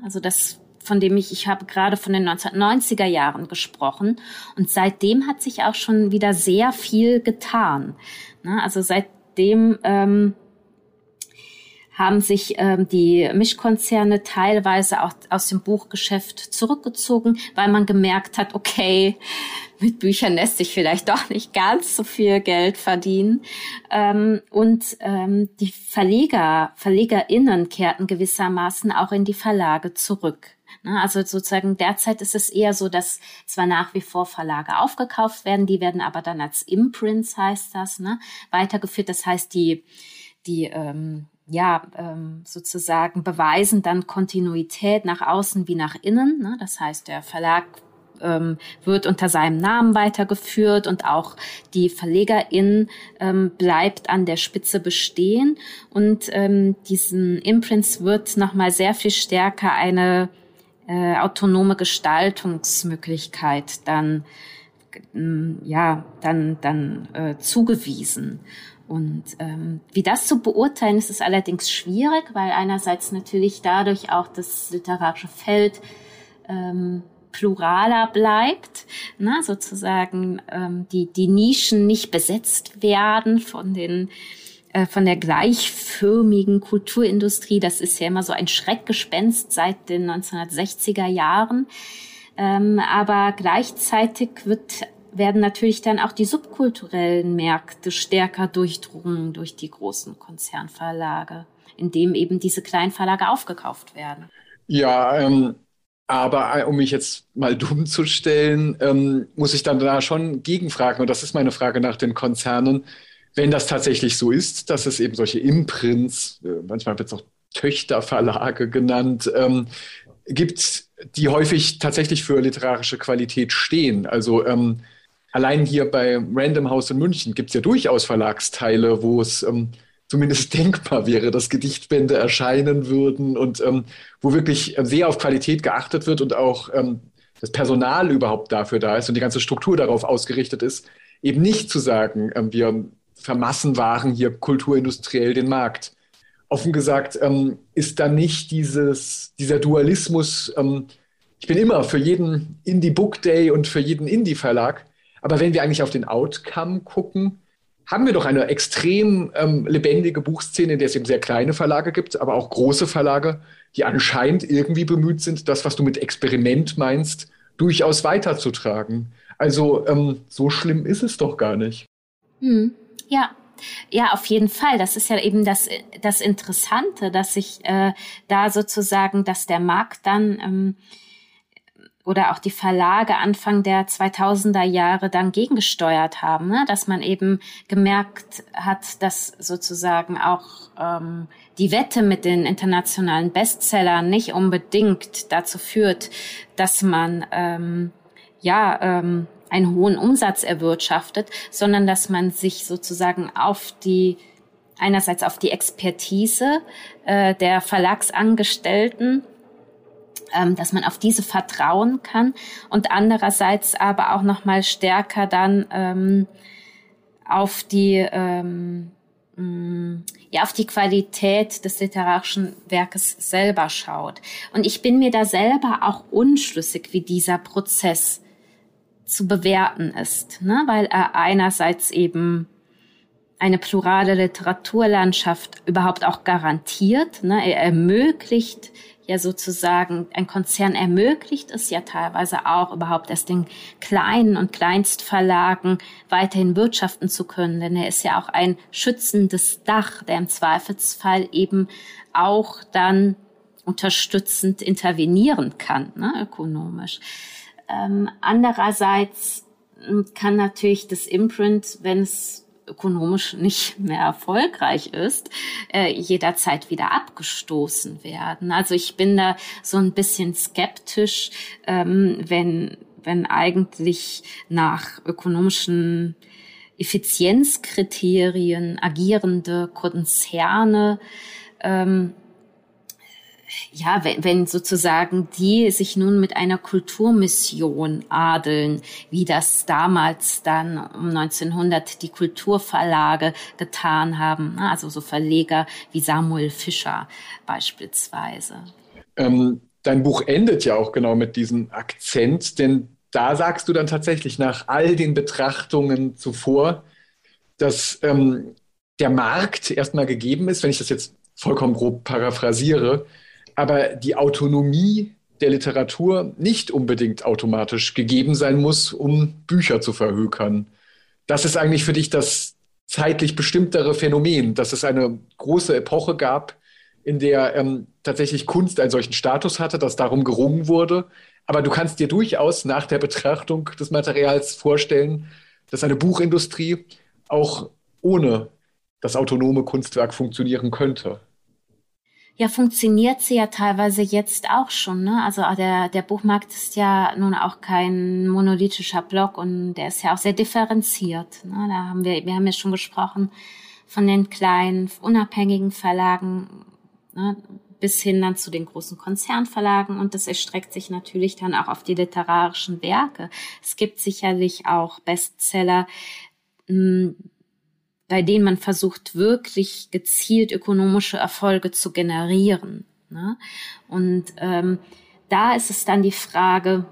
A: Also das von dem ich, ich habe gerade von den 1990er Jahren gesprochen und seitdem hat sich auch schon wieder sehr viel getan. Also seitdem ähm, haben sich ähm, die Mischkonzerne teilweise auch aus dem Buchgeschäft zurückgezogen, weil man gemerkt hat, okay, mit Büchern lässt sich vielleicht doch nicht ganz so viel Geld verdienen. Ähm, und ähm, die Verleger, VerlegerInnen kehrten gewissermaßen auch in die Verlage zurück. Ne, also sozusagen derzeit ist es eher so, dass zwar nach wie vor Verlage aufgekauft werden, die werden aber dann als Imprints heißt das, ne, weitergeführt. Das heißt, die, die ähm, ja, ähm, sozusagen beweisen dann Kontinuität nach außen wie nach innen. Ne? Das heißt, der Verlag ähm, wird unter seinem Namen weitergeführt und auch die Verlegerin ähm, bleibt an der Spitze bestehen. Und ähm, diesen Imprints wird nochmal sehr viel stärker eine äh, autonome Gestaltungsmöglichkeit dann ja dann dann äh, zugewiesen und ähm, wie das zu beurteilen, ist es allerdings schwierig, weil einerseits natürlich dadurch auch das literarische Feld ähm, pluraler bleibt, ne, sozusagen ähm, die, die Nischen nicht besetzt werden von den äh, von der gleichförmigen Kulturindustrie. Das ist ja immer so ein Schreckgespenst seit den 1960er Jahren. Ähm, aber gleichzeitig wird werden natürlich dann auch die subkulturellen Märkte stärker durchdrungen durch die großen Konzernverlage, indem eben diese kleinen Verlage aufgekauft werden.
B: Ja, ähm, aber äh, um mich jetzt mal dumm zu stellen, ähm, muss ich dann da schon gegenfragen, und das ist meine Frage nach den Konzernen, wenn das tatsächlich so ist, dass es eben solche Imprints, äh, manchmal wird es auch Töchterverlage genannt, ähm, gibt, die häufig tatsächlich für literarische Qualität stehen. Also ähm, allein hier bei Random House in München gibt es ja durchaus Verlagsteile, wo es ähm, zumindest denkbar wäre, dass Gedichtbände erscheinen würden und ähm, wo wirklich sehr auf Qualität geachtet wird und auch ähm, das Personal überhaupt dafür da ist und die ganze Struktur darauf ausgerichtet ist, eben nicht zu sagen, ähm, wir vermassenwaren hier kulturindustriell den Markt. Offen gesagt ähm, ist da nicht dieses, dieser Dualismus, ähm, ich bin immer für jeden Indie Book Day und für jeden Indie Verlag, aber wenn wir eigentlich auf den Outcome gucken, haben wir doch eine extrem ähm, lebendige Buchszene, in der es eben sehr kleine Verlage gibt, aber auch große Verlage, die anscheinend irgendwie bemüht sind, das, was du mit Experiment meinst, durchaus weiterzutragen. Also ähm, so schlimm ist es doch gar nicht.
A: Hm. Ja, ja, auf jeden Fall. Das ist ja eben das, das Interessante, dass sich äh, da sozusagen, dass der Markt dann ähm, oder auch die Verlage Anfang der 2000er Jahre dann gegengesteuert haben, ne? dass man eben gemerkt hat, dass sozusagen auch ähm, die Wette mit den internationalen Bestsellern nicht unbedingt dazu führt, dass man ähm, ja ähm, einen hohen Umsatz erwirtschaftet, sondern dass man sich sozusagen auf die einerseits auf die Expertise äh, der Verlagsangestellten dass man auf diese vertrauen kann und andererseits aber auch noch mal stärker dann ähm, auf die ähm, mm, ja auf die Qualität des literarischen Werkes selber schaut und ich bin mir da selber auch unschlüssig wie dieser Prozess zu bewerten ist ne weil er einerseits eben eine plurale Literaturlandschaft überhaupt auch garantiert. Ne? Er ermöglicht ja sozusagen, ein Konzern ermöglicht es ja teilweise auch überhaupt erst den kleinen und Kleinstverlagen weiterhin wirtschaften zu können, denn er ist ja auch ein schützendes Dach, der im Zweifelsfall eben auch dann unterstützend intervenieren kann, ne, ökonomisch. Ähm, andererseits hm, kann natürlich das Imprint, wenn es ökonomisch nicht mehr erfolgreich ist, äh, jederzeit wieder abgestoßen werden. Also ich bin da so ein bisschen skeptisch, ähm, wenn, wenn eigentlich nach ökonomischen Effizienzkriterien agierende Konzerne ähm, ja, wenn, wenn sozusagen die sich nun mit einer Kulturmission adeln, wie das damals dann um 1900 die Kulturverlage getan haben, ne, also so Verleger wie Samuel Fischer beispielsweise.
B: Ähm, dein Buch endet ja auch genau mit diesem Akzent, denn da sagst du dann tatsächlich nach all den Betrachtungen zuvor, dass ähm, der Markt erstmal gegeben ist, wenn ich das jetzt vollkommen grob paraphrasiere, aber die Autonomie der Literatur nicht unbedingt automatisch gegeben sein muss, um Bücher zu verhökern. Das ist eigentlich für dich das zeitlich bestimmtere Phänomen, dass es eine große Epoche gab, in der ähm, tatsächlich Kunst einen solchen Status hatte, dass darum gerungen wurde. Aber du kannst dir durchaus nach der Betrachtung des Materials vorstellen, dass eine Buchindustrie auch ohne das autonome Kunstwerk funktionieren könnte.
A: Ja, funktioniert sie ja teilweise jetzt auch schon. Ne? Also ah, der, der Buchmarkt ist ja nun auch kein monolithischer Block und der ist ja auch sehr differenziert. Ne? Da haben wir, wir haben ja schon gesprochen von den kleinen, unabhängigen Verlagen ne? bis hin dann zu den großen Konzernverlagen und das erstreckt sich natürlich dann auch auf die literarischen Werke. Es gibt sicherlich auch Bestseller, hm, bei denen man versucht, wirklich gezielt ökonomische Erfolge zu generieren. Ne? Und ähm, da ist es dann die Frage,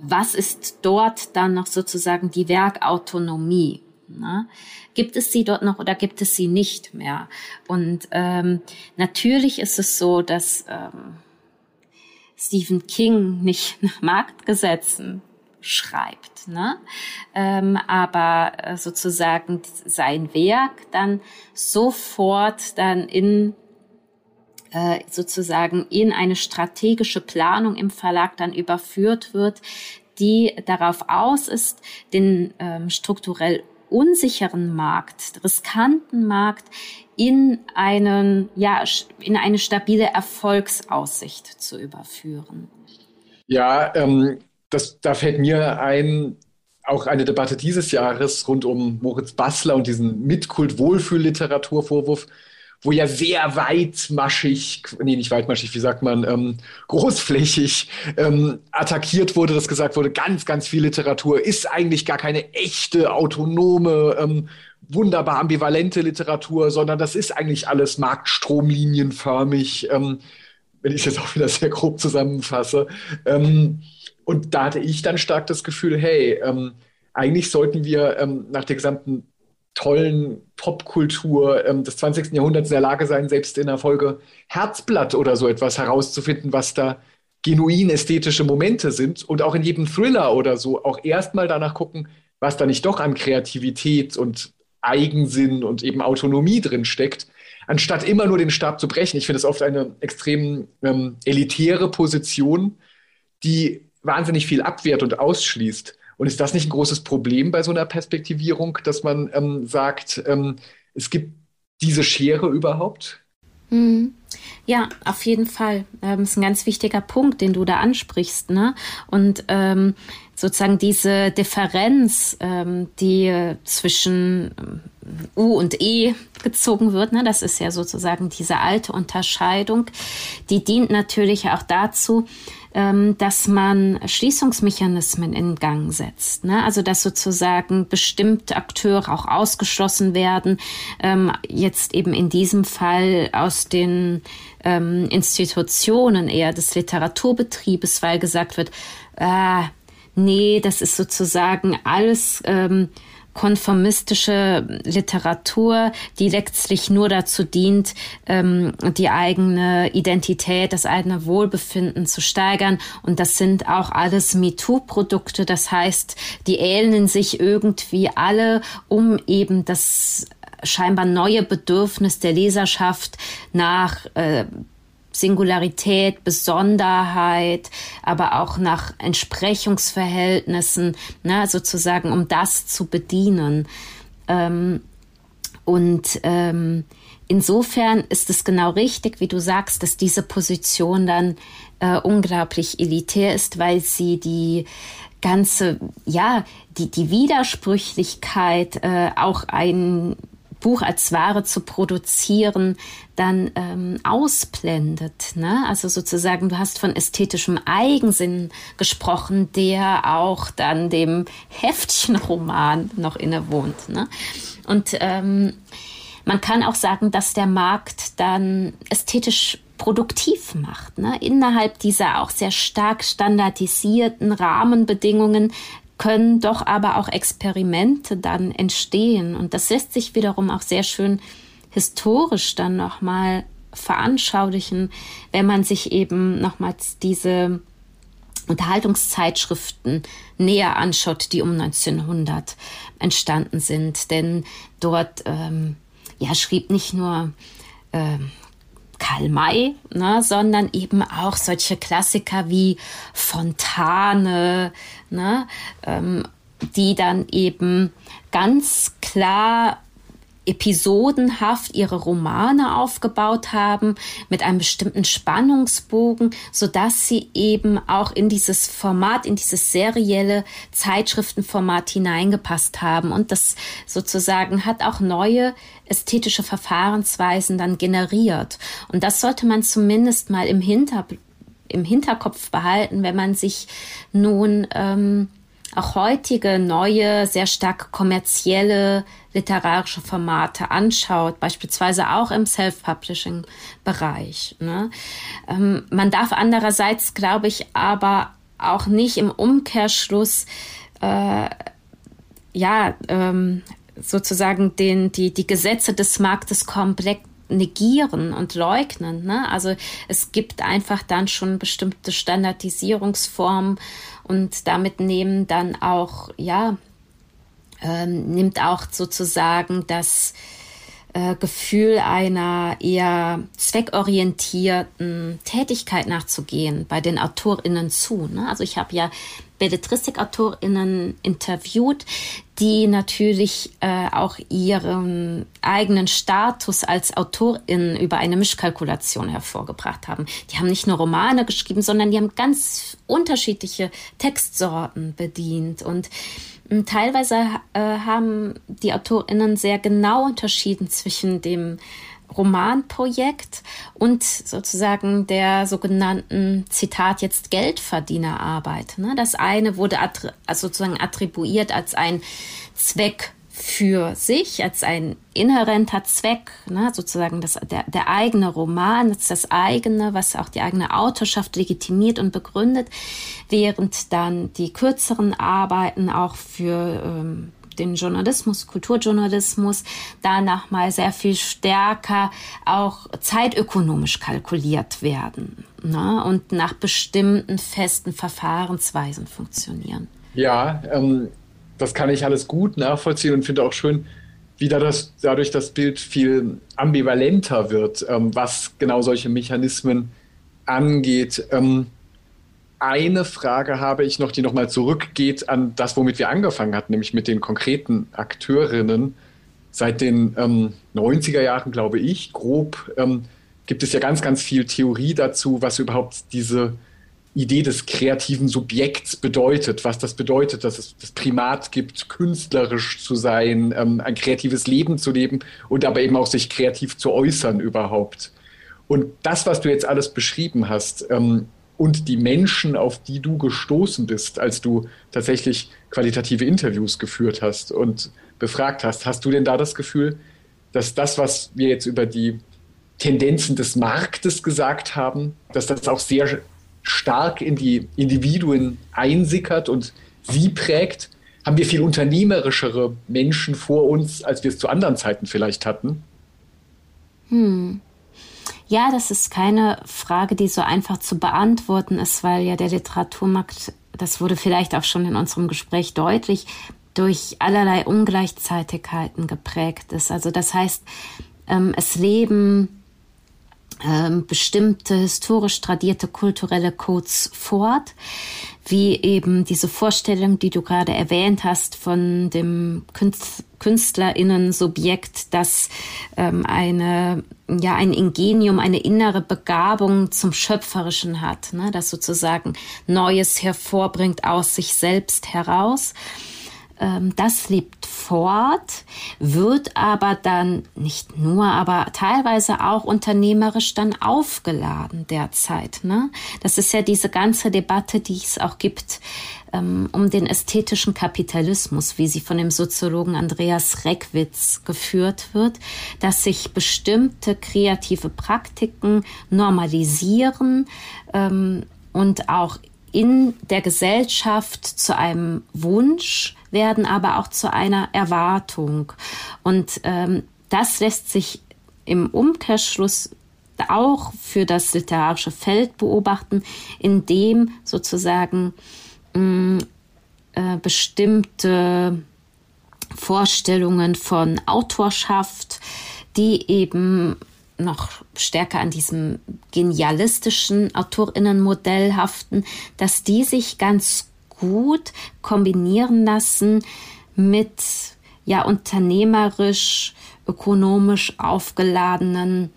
A: was ist dort dann noch sozusagen die Werkautonomie? Ne? Gibt es sie dort noch oder gibt es sie nicht mehr? Und ähm, natürlich ist es so, dass ähm, Stephen King nicht nach Marktgesetzen schreibt. Ne? Ähm, aber äh, sozusagen sein Werk dann sofort dann in äh, sozusagen in eine strategische Planung im Verlag dann überführt wird, die darauf aus ist, den ähm, strukturell unsicheren Markt, riskanten Markt in einen, ja, in eine stabile Erfolgsaussicht zu überführen.
B: Ja, ähm, das, da fällt mir ein, auch eine Debatte dieses Jahres rund um Moritz Bassler und diesen Mitkult-Wohlfühl-Literaturvorwurf, wo ja sehr weitmaschig, nee, nicht weitmaschig, wie sagt man, ähm, großflächig ähm, attackiert wurde, dass gesagt wurde, ganz, ganz viel Literatur ist eigentlich gar keine echte, autonome, ähm, wunderbar ambivalente Literatur, sondern das ist eigentlich alles marktstromlinienförmig, ähm, wenn ich es jetzt auch wieder sehr grob zusammenfasse. Und da hatte ich dann stark das Gefühl, hey, ähm, eigentlich sollten wir ähm, nach der gesamten tollen Popkultur ähm, des 20. Jahrhunderts in der Lage sein, selbst in der Folge Herzblatt oder so etwas herauszufinden, was da genuin ästhetische Momente sind und auch in jedem Thriller oder so auch erstmal danach gucken, was da nicht doch an Kreativität und Eigensinn und eben Autonomie drin steckt, anstatt immer nur den Stab zu brechen. Ich finde es oft eine extrem ähm, elitäre Position, die wahnsinnig viel abwehrt und ausschließt. Und ist das nicht ein großes Problem bei so einer Perspektivierung, dass man ähm, sagt, ähm, es gibt diese Schere überhaupt?
A: Mhm. Ja, auf jeden Fall. Ähm, ist ein ganz wichtiger Punkt, den du da ansprichst. Ne? Und ähm, sozusagen diese Differenz, ähm, die zwischen ähm, U und E gezogen wird, ne? das ist ja sozusagen diese alte Unterscheidung, die dient natürlich auch dazu, dass man Schließungsmechanismen in Gang setzt. Ne? Also dass sozusagen bestimmte Akteure auch ausgeschlossen werden, ähm, jetzt eben in diesem Fall aus den ähm, Institutionen eher des Literaturbetriebes, weil gesagt wird, äh, nee, das ist sozusagen alles ähm, konformistische Literatur, die letztlich nur dazu dient, ähm, die eigene Identität, das eigene Wohlbefinden zu steigern. Und das sind auch alles MeToo-Produkte. Das heißt, die ähneln sich irgendwie alle, um eben das scheinbar neue Bedürfnis der Leserschaft nach äh, Singularität, Besonderheit, aber auch nach Entsprechungsverhältnissen, ne, sozusagen, um das zu bedienen. Ähm, und ähm, insofern ist es genau richtig, wie du sagst, dass diese Position dann äh, unglaublich elitär ist, weil sie die ganze, ja, die, die Widersprüchlichkeit äh, auch ein Buch als Ware zu produzieren, dann ähm, ausblendet. Ne? Also sozusagen, du hast von ästhetischem Eigensinn gesprochen, der auch dann dem Heftchenroman noch innewohnt. Ne? Und ähm, man kann auch sagen, dass der Markt dann ästhetisch produktiv macht. Ne? Innerhalb dieser auch sehr stark standardisierten Rahmenbedingungen können doch aber auch Experimente dann entstehen. Und das lässt sich wiederum auch sehr schön historisch dann nochmal veranschaulichen, wenn man sich eben nochmals diese Unterhaltungszeitschriften näher anschaut, die um 1900 entstanden sind. Denn dort ähm, ja, schrieb nicht nur ähm, Karl May, ne, sondern eben auch solche Klassiker wie Fontane, ne, ähm, die dann eben ganz klar episodenhaft ihre Romane aufgebaut haben mit einem bestimmten Spannungsbogen, so dass sie eben auch in dieses Format, in dieses serielle Zeitschriftenformat hineingepasst haben. Und das sozusagen hat auch neue ästhetische Verfahrensweisen dann generiert. Und das sollte man zumindest mal im, Hinter, im Hinterkopf behalten, wenn man sich nun ähm, auch heutige neue, sehr stark kommerzielle literarische Formate anschaut, beispielsweise auch im Self-Publishing-Bereich. Ne? Ähm, man darf andererseits, glaube ich, aber auch nicht im Umkehrschluss äh, ja ähm, sozusagen den, die, die Gesetze des Marktes komplett negieren und leugnen. Ne? Also es gibt einfach dann schon bestimmte Standardisierungsformen und damit nehmen dann auch, ja, ähm, nimmt auch sozusagen das äh, Gefühl einer eher zweckorientierten Tätigkeit nachzugehen bei den AutorInnen zu. Ne? Also ich habe ja Belletristikautorinnen interviewt, die natürlich äh, auch ihren eigenen Status als Autorinnen über eine Mischkalkulation hervorgebracht haben. Die haben nicht nur Romane geschrieben, sondern die haben ganz unterschiedliche Textsorten bedient und Teilweise äh, haben die AutorInnen sehr genau unterschieden zwischen dem Romanprojekt und sozusagen der sogenannten Zitat jetzt Geldverdienerarbeit. Ne? Das eine wurde also sozusagen attribuiert als ein Zweck für sich, als ein inhärenter Zweck, ne? sozusagen das, der, der eigene Roman, das, das eigene, was auch die eigene Autorschaft legitimiert und begründet, während dann die kürzeren Arbeiten auch für ähm, den Journalismus, Kulturjournalismus, danach mal sehr viel stärker auch zeitökonomisch kalkuliert werden ne? und nach bestimmten festen Verfahrensweisen funktionieren.
B: Ja, ähm, das kann ich alles gut nachvollziehen und finde auch schön, wie da das, dadurch das Bild viel ambivalenter wird, ähm, was genau solche Mechanismen angeht. Ähm, eine Frage habe ich noch, die nochmal zurückgeht an das, womit wir angefangen hatten, nämlich mit den konkreten Akteurinnen. Seit den ähm, 90er Jahren, glaube ich, grob, ähm, gibt es ja ganz, ganz viel Theorie dazu, was überhaupt diese Idee des kreativen Subjekts bedeutet, was das bedeutet, dass es das Primat gibt, künstlerisch zu sein, ähm, ein kreatives Leben zu leben und aber eben auch sich kreativ zu äußern überhaupt. Und das, was du jetzt alles beschrieben hast, ähm, und die Menschen, auf die du gestoßen bist, als du tatsächlich qualitative Interviews geführt hast und befragt hast. Hast du denn da das Gefühl, dass das, was wir jetzt über die Tendenzen des Marktes gesagt haben, dass das auch sehr stark in die Individuen einsickert und sie prägt? Haben wir viel unternehmerischere Menschen vor uns, als wir es zu anderen Zeiten vielleicht hatten?
A: Hm. Ja, das ist keine Frage, die so einfach zu beantworten ist, weil ja der Literaturmarkt, das wurde vielleicht auch schon in unserem Gespräch deutlich, durch allerlei Ungleichzeitigkeiten geprägt ist. Also das heißt, ähm, es leben bestimmte historisch tradierte kulturelle Codes fort, wie eben diese Vorstellung, die du gerade erwähnt hast, von dem Künstlerinnen-Subjekt, das ähm, eine, ja, ein Ingenium, eine innere Begabung zum Schöpferischen hat, ne, das sozusagen Neues hervorbringt aus sich selbst heraus. Ähm, das lebt fort, wird aber dann nicht nur, aber teilweise auch unternehmerisch dann aufgeladen derzeit. Ne? Das ist ja diese ganze Debatte, die es auch gibt ähm, um den ästhetischen Kapitalismus, wie sie von dem Soziologen Andreas Reckwitz geführt wird, dass sich bestimmte kreative Praktiken normalisieren ähm, und auch in der Gesellschaft zu einem Wunsch werden, aber auch zu einer Erwartung. Und ähm, das lässt sich im Umkehrschluss auch für das literarische Feld beobachten, in dem sozusagen mh, mm, äh, bestimmte Vorstellungen von Autorschaft, die eben noch stärker an diesem genialistischen Autorinnenmodell haften, dass die sich ganz gut kombinieren lassen mit ja unternehmerisch, ökonomisch aufgeladenen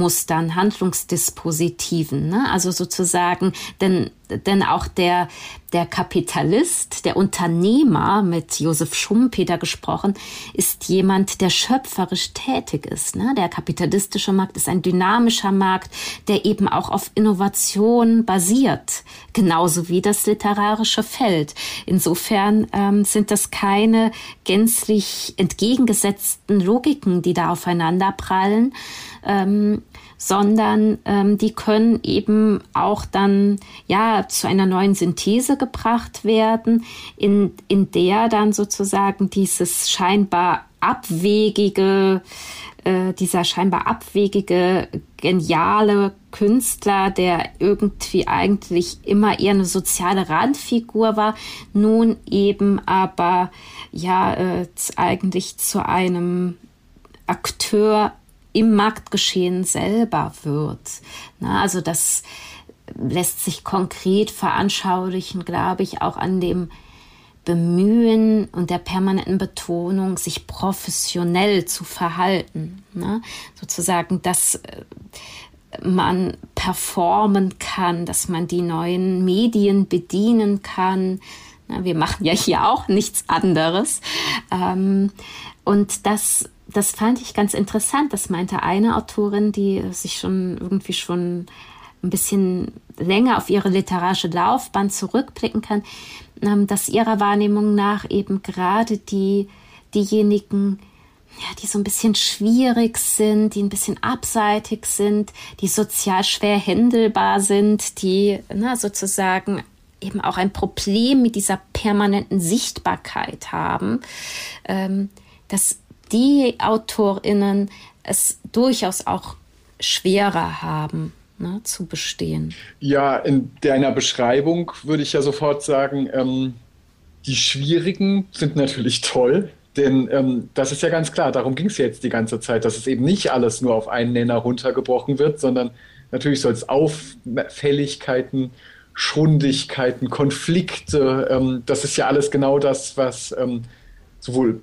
A: Handlungsmustern, Handlungsdispositiven. Ne? Also sozusagen, denn denn auch der, der Kapitalist, der Unternehmer, mit Josef Schumpeter gesprochen, ist jemand, der schöpferisch tätig ist. Ne? Der kapitalistische Markt ist ein dynamischer Markt, der eben auch auf Innovation basiert, genauso wie das literarische Feld. Insofern ähm, sind das keine gänzlich entgegengesetzten Logiken, die da aufeinander prallen. Ähm, sondern ähm, die können eben auch dann ja zu einer neuen Synthese gebracht werden, in, in der dann sozusagen dieses scheinbar abwegige, äh, dieser scheinbar abwegige, geniale Künstler, der irgendwie eigentlich immer eher eine soziale Randfigur war, nun eben aber ja äh, eigentlich zu einem Akteur im Marktgeschehen selber wird. Na, also das lässt sich konkret veranschaulichen, glaube ich, auch an dem Bemühen und der permanenten Betonung, sich professionell zu verhalten. Ne? Sozusagen, dass äh, man performen kann, dass man die neuen Medien bedienen kann. Wir machen ja hier auch nichts anderes. Ähm, und das das fand ich ganz interessant. Das meinte eine Autorin, die sich schon irgendwie schon ein bisschen länger auf ihre literarische Laufbahn zurückblicken kann, ähm, dass ihrer Wahrnehmung nach eben gerade die, diejenigen, ja, die so ein bisschen schwierig sind, die ein bisschen abseitig sind, die sozial schwer händelbar sind, die na, sozusagen eben auch ein Problem mit dieser permanenten Sichtbarkeit haben, ähm, dass die AutorInnen es durchaus auch schwerer haben. Ne, zu bestehen.
B: Ja, in deiner Beschreibung würde ich ja sofort sagen, ähm, die Schwierigen sind natürlich toll, denn ähm, das ist ja ganz klar, darum ging es jetzt die ganze Zeit, dass es eben nicht alles nur auf einen Nenner runtergebrochen wird, sondern natürlich soll es Auffälligkeiten, Schrundigkeiten, Konflikte, ähm, das ist ja alles genau das, was ähm, sowohl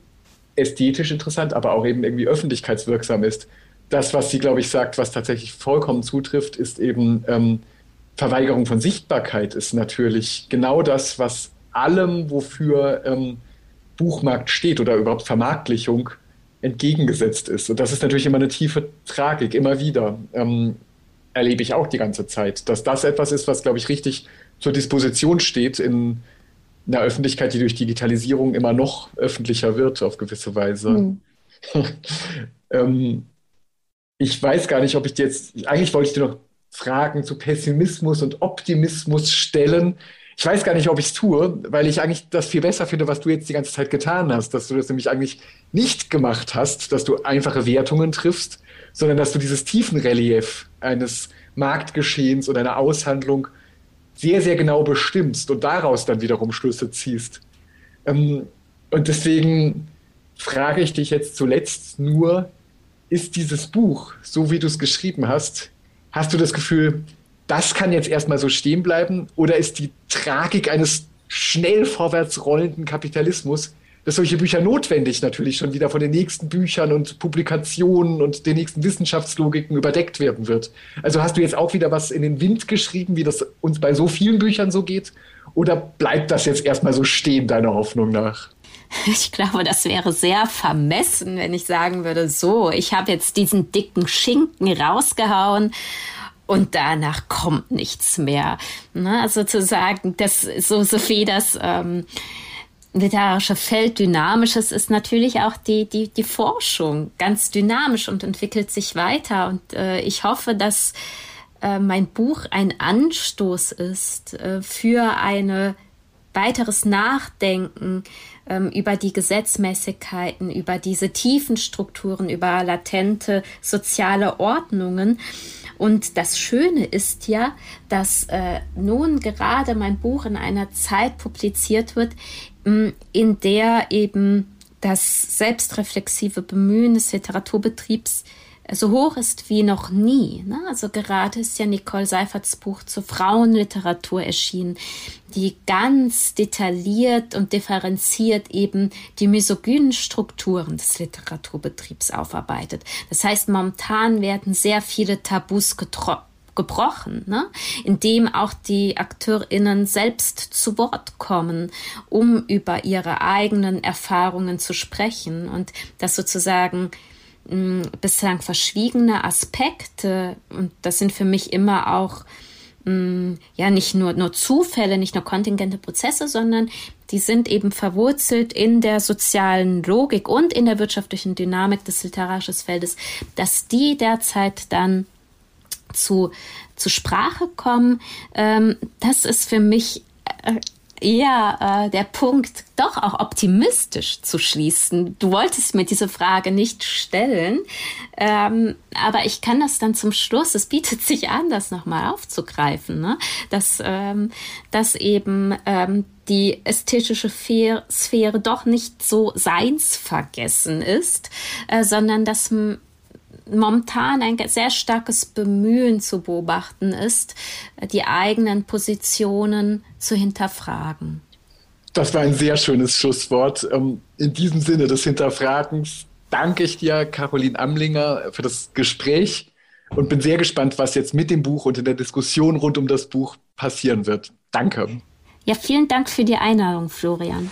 B: ästhetisch interessant, aber auch eben irgendwie öffentlichkeitswirksam ist. Das, was sie, glaube ich, sagt, was tatsächlich vollkommen zutrifft, ist eben ähm, Verweigerung von Sichtbarkeit ist natürlich genau das, was allem, wofür ähm, Buchmarkt steht oder überhaupt Vermarktlichung entgegengesetzt ist. Und das ist natürlich immer eine tiefe Tragik, immer wieder. Ähm, erlebe ich auch die ganze Zeit, dass das etwas ist, was, glaube ich, richtig zur Disposition steht in einer Öffentlichkeit, die durch Digitalisierung immer noch öffentlicher wird auf gewisse Weise. Mhm. ähm, ich weiß gar nicht, ob ich dir jetzt, eigentlich wollte ich dir noch Fragen zu Pessimismus und Optimismus stellen. Ich weiß gar nicht, ob ich es tue, weil ich eigentlich das viel besser finde, was du jetzt die ganze Zeit getan hast, dass du das nämlich eigentlich nicht gemacht hast, dass du einfache Wertungen triffst, sondern dass du dieses Tiefenrelief eines Marktgeschehens oder einer Aushandlung sehr, sehr genau bestimmst und daraus dann wiederum Schlüsse ziehst. Ähm, und deswegen frage ich dich jetzt zuletzt nur, ist dieses Buch, so wie du es geschrieben hast, hast du das Gefühl, das kann jetzt erstmal so stehen bleiben? Oder ist die Tragik eines schnell vorwärts rollenden Kapitalismus dass solche Bücher notwendig natürlich schon wieder von den nächsten Büchern und Publikationen und den nächsten Wissenschaftslogiken überdeckt werden wird. Also hast du jetzt auch wieder was in den Wind geschrieben, wie das uns bei so vielen Büchern so geht? Oder bleibt das jetzt erstmal so stehen, deiner Hoffnung nach?
A: ich glaube, das wäre sehr vermessen, wenn ich sagen würde, so, ich habe jetzt diesen dicken Schinken rausgehauen und danach kommt nichts mehr. Ne? Also zu sagen, so Sophie das ähm, literarische Feld dynamisches ist natürlich auch die, die, die Forschung ganz dynamisch und entwickelt sich weiter. Und äh, ich hoffe, dass äh, mein Buch ein Anstoß ist äh, für eine weiteres Nachdenken ähm, über die Gesetzmäßigkeiten, über diese tiefen Strukturen, über latente soziale Ordnungen. Und das Schöne ist ja, dass äh, nun gerade mein Buch in einer Zeit publiziert wird, in der eben das selbstreflexive Bemühen des Literaturbetriebs so hoch ist wie noch nie. Ne? Also gerade ist ja Nicole Seiferts Buch zur Frauenliteratur erschienen, die ganz detailliert und differenziert eben die misogynen Strukturen des Literaturbetriebs aufarbeitet. Das heißt, momentan werden sehr viele Tabus getroffen gebrochen, ne? indem auch die AkteurInnen selbst zu Wort kommen, um über ihre eigenen Erfahrungen zu sprechen und das sozusagen mh, bislang verschwiegene Aspekte, und das sind für mich immer auch ja nicht nur, nur Zufälle, nicht nur kontingente Prozesse, sondern die sind eben verwurzelt in der sozialen Logik und in der wirtschaftlichen Dynamik des literarischen Feldes, dass die derzeit dann zu, zu Sprache kommen, ähm, das ist für mich äh, eher äh, der Punkt, doch auch optimistisch zu schließen. Du wolltest mir diese Frage nicht stellen, ähm, aber ich kann das dann zum Schluss, es bietet sich an, das nochmal aufzugreifen, ne? dass, ähm, dass eben ähm, die ästhetische Sphäre doch nicht so seinsvergessen ist, äh, sondern dass momentan ein sehr starkes Bemühen zu beobachten ist, die eigenen Positionen zu hinterfragen.
B: Das war ein sehr schönes Schlusswort. Ähm, in diesem Sinne des Hinterfragens danke ich dir, Caroline Amlinger, für das Gespräch und bin sehr gespannt, was jetzt mit dem Buch und in der Diskussion rund um das Buch passieren wird. Danke.
A: Ja, vielen Dank für die Einladung, Florian.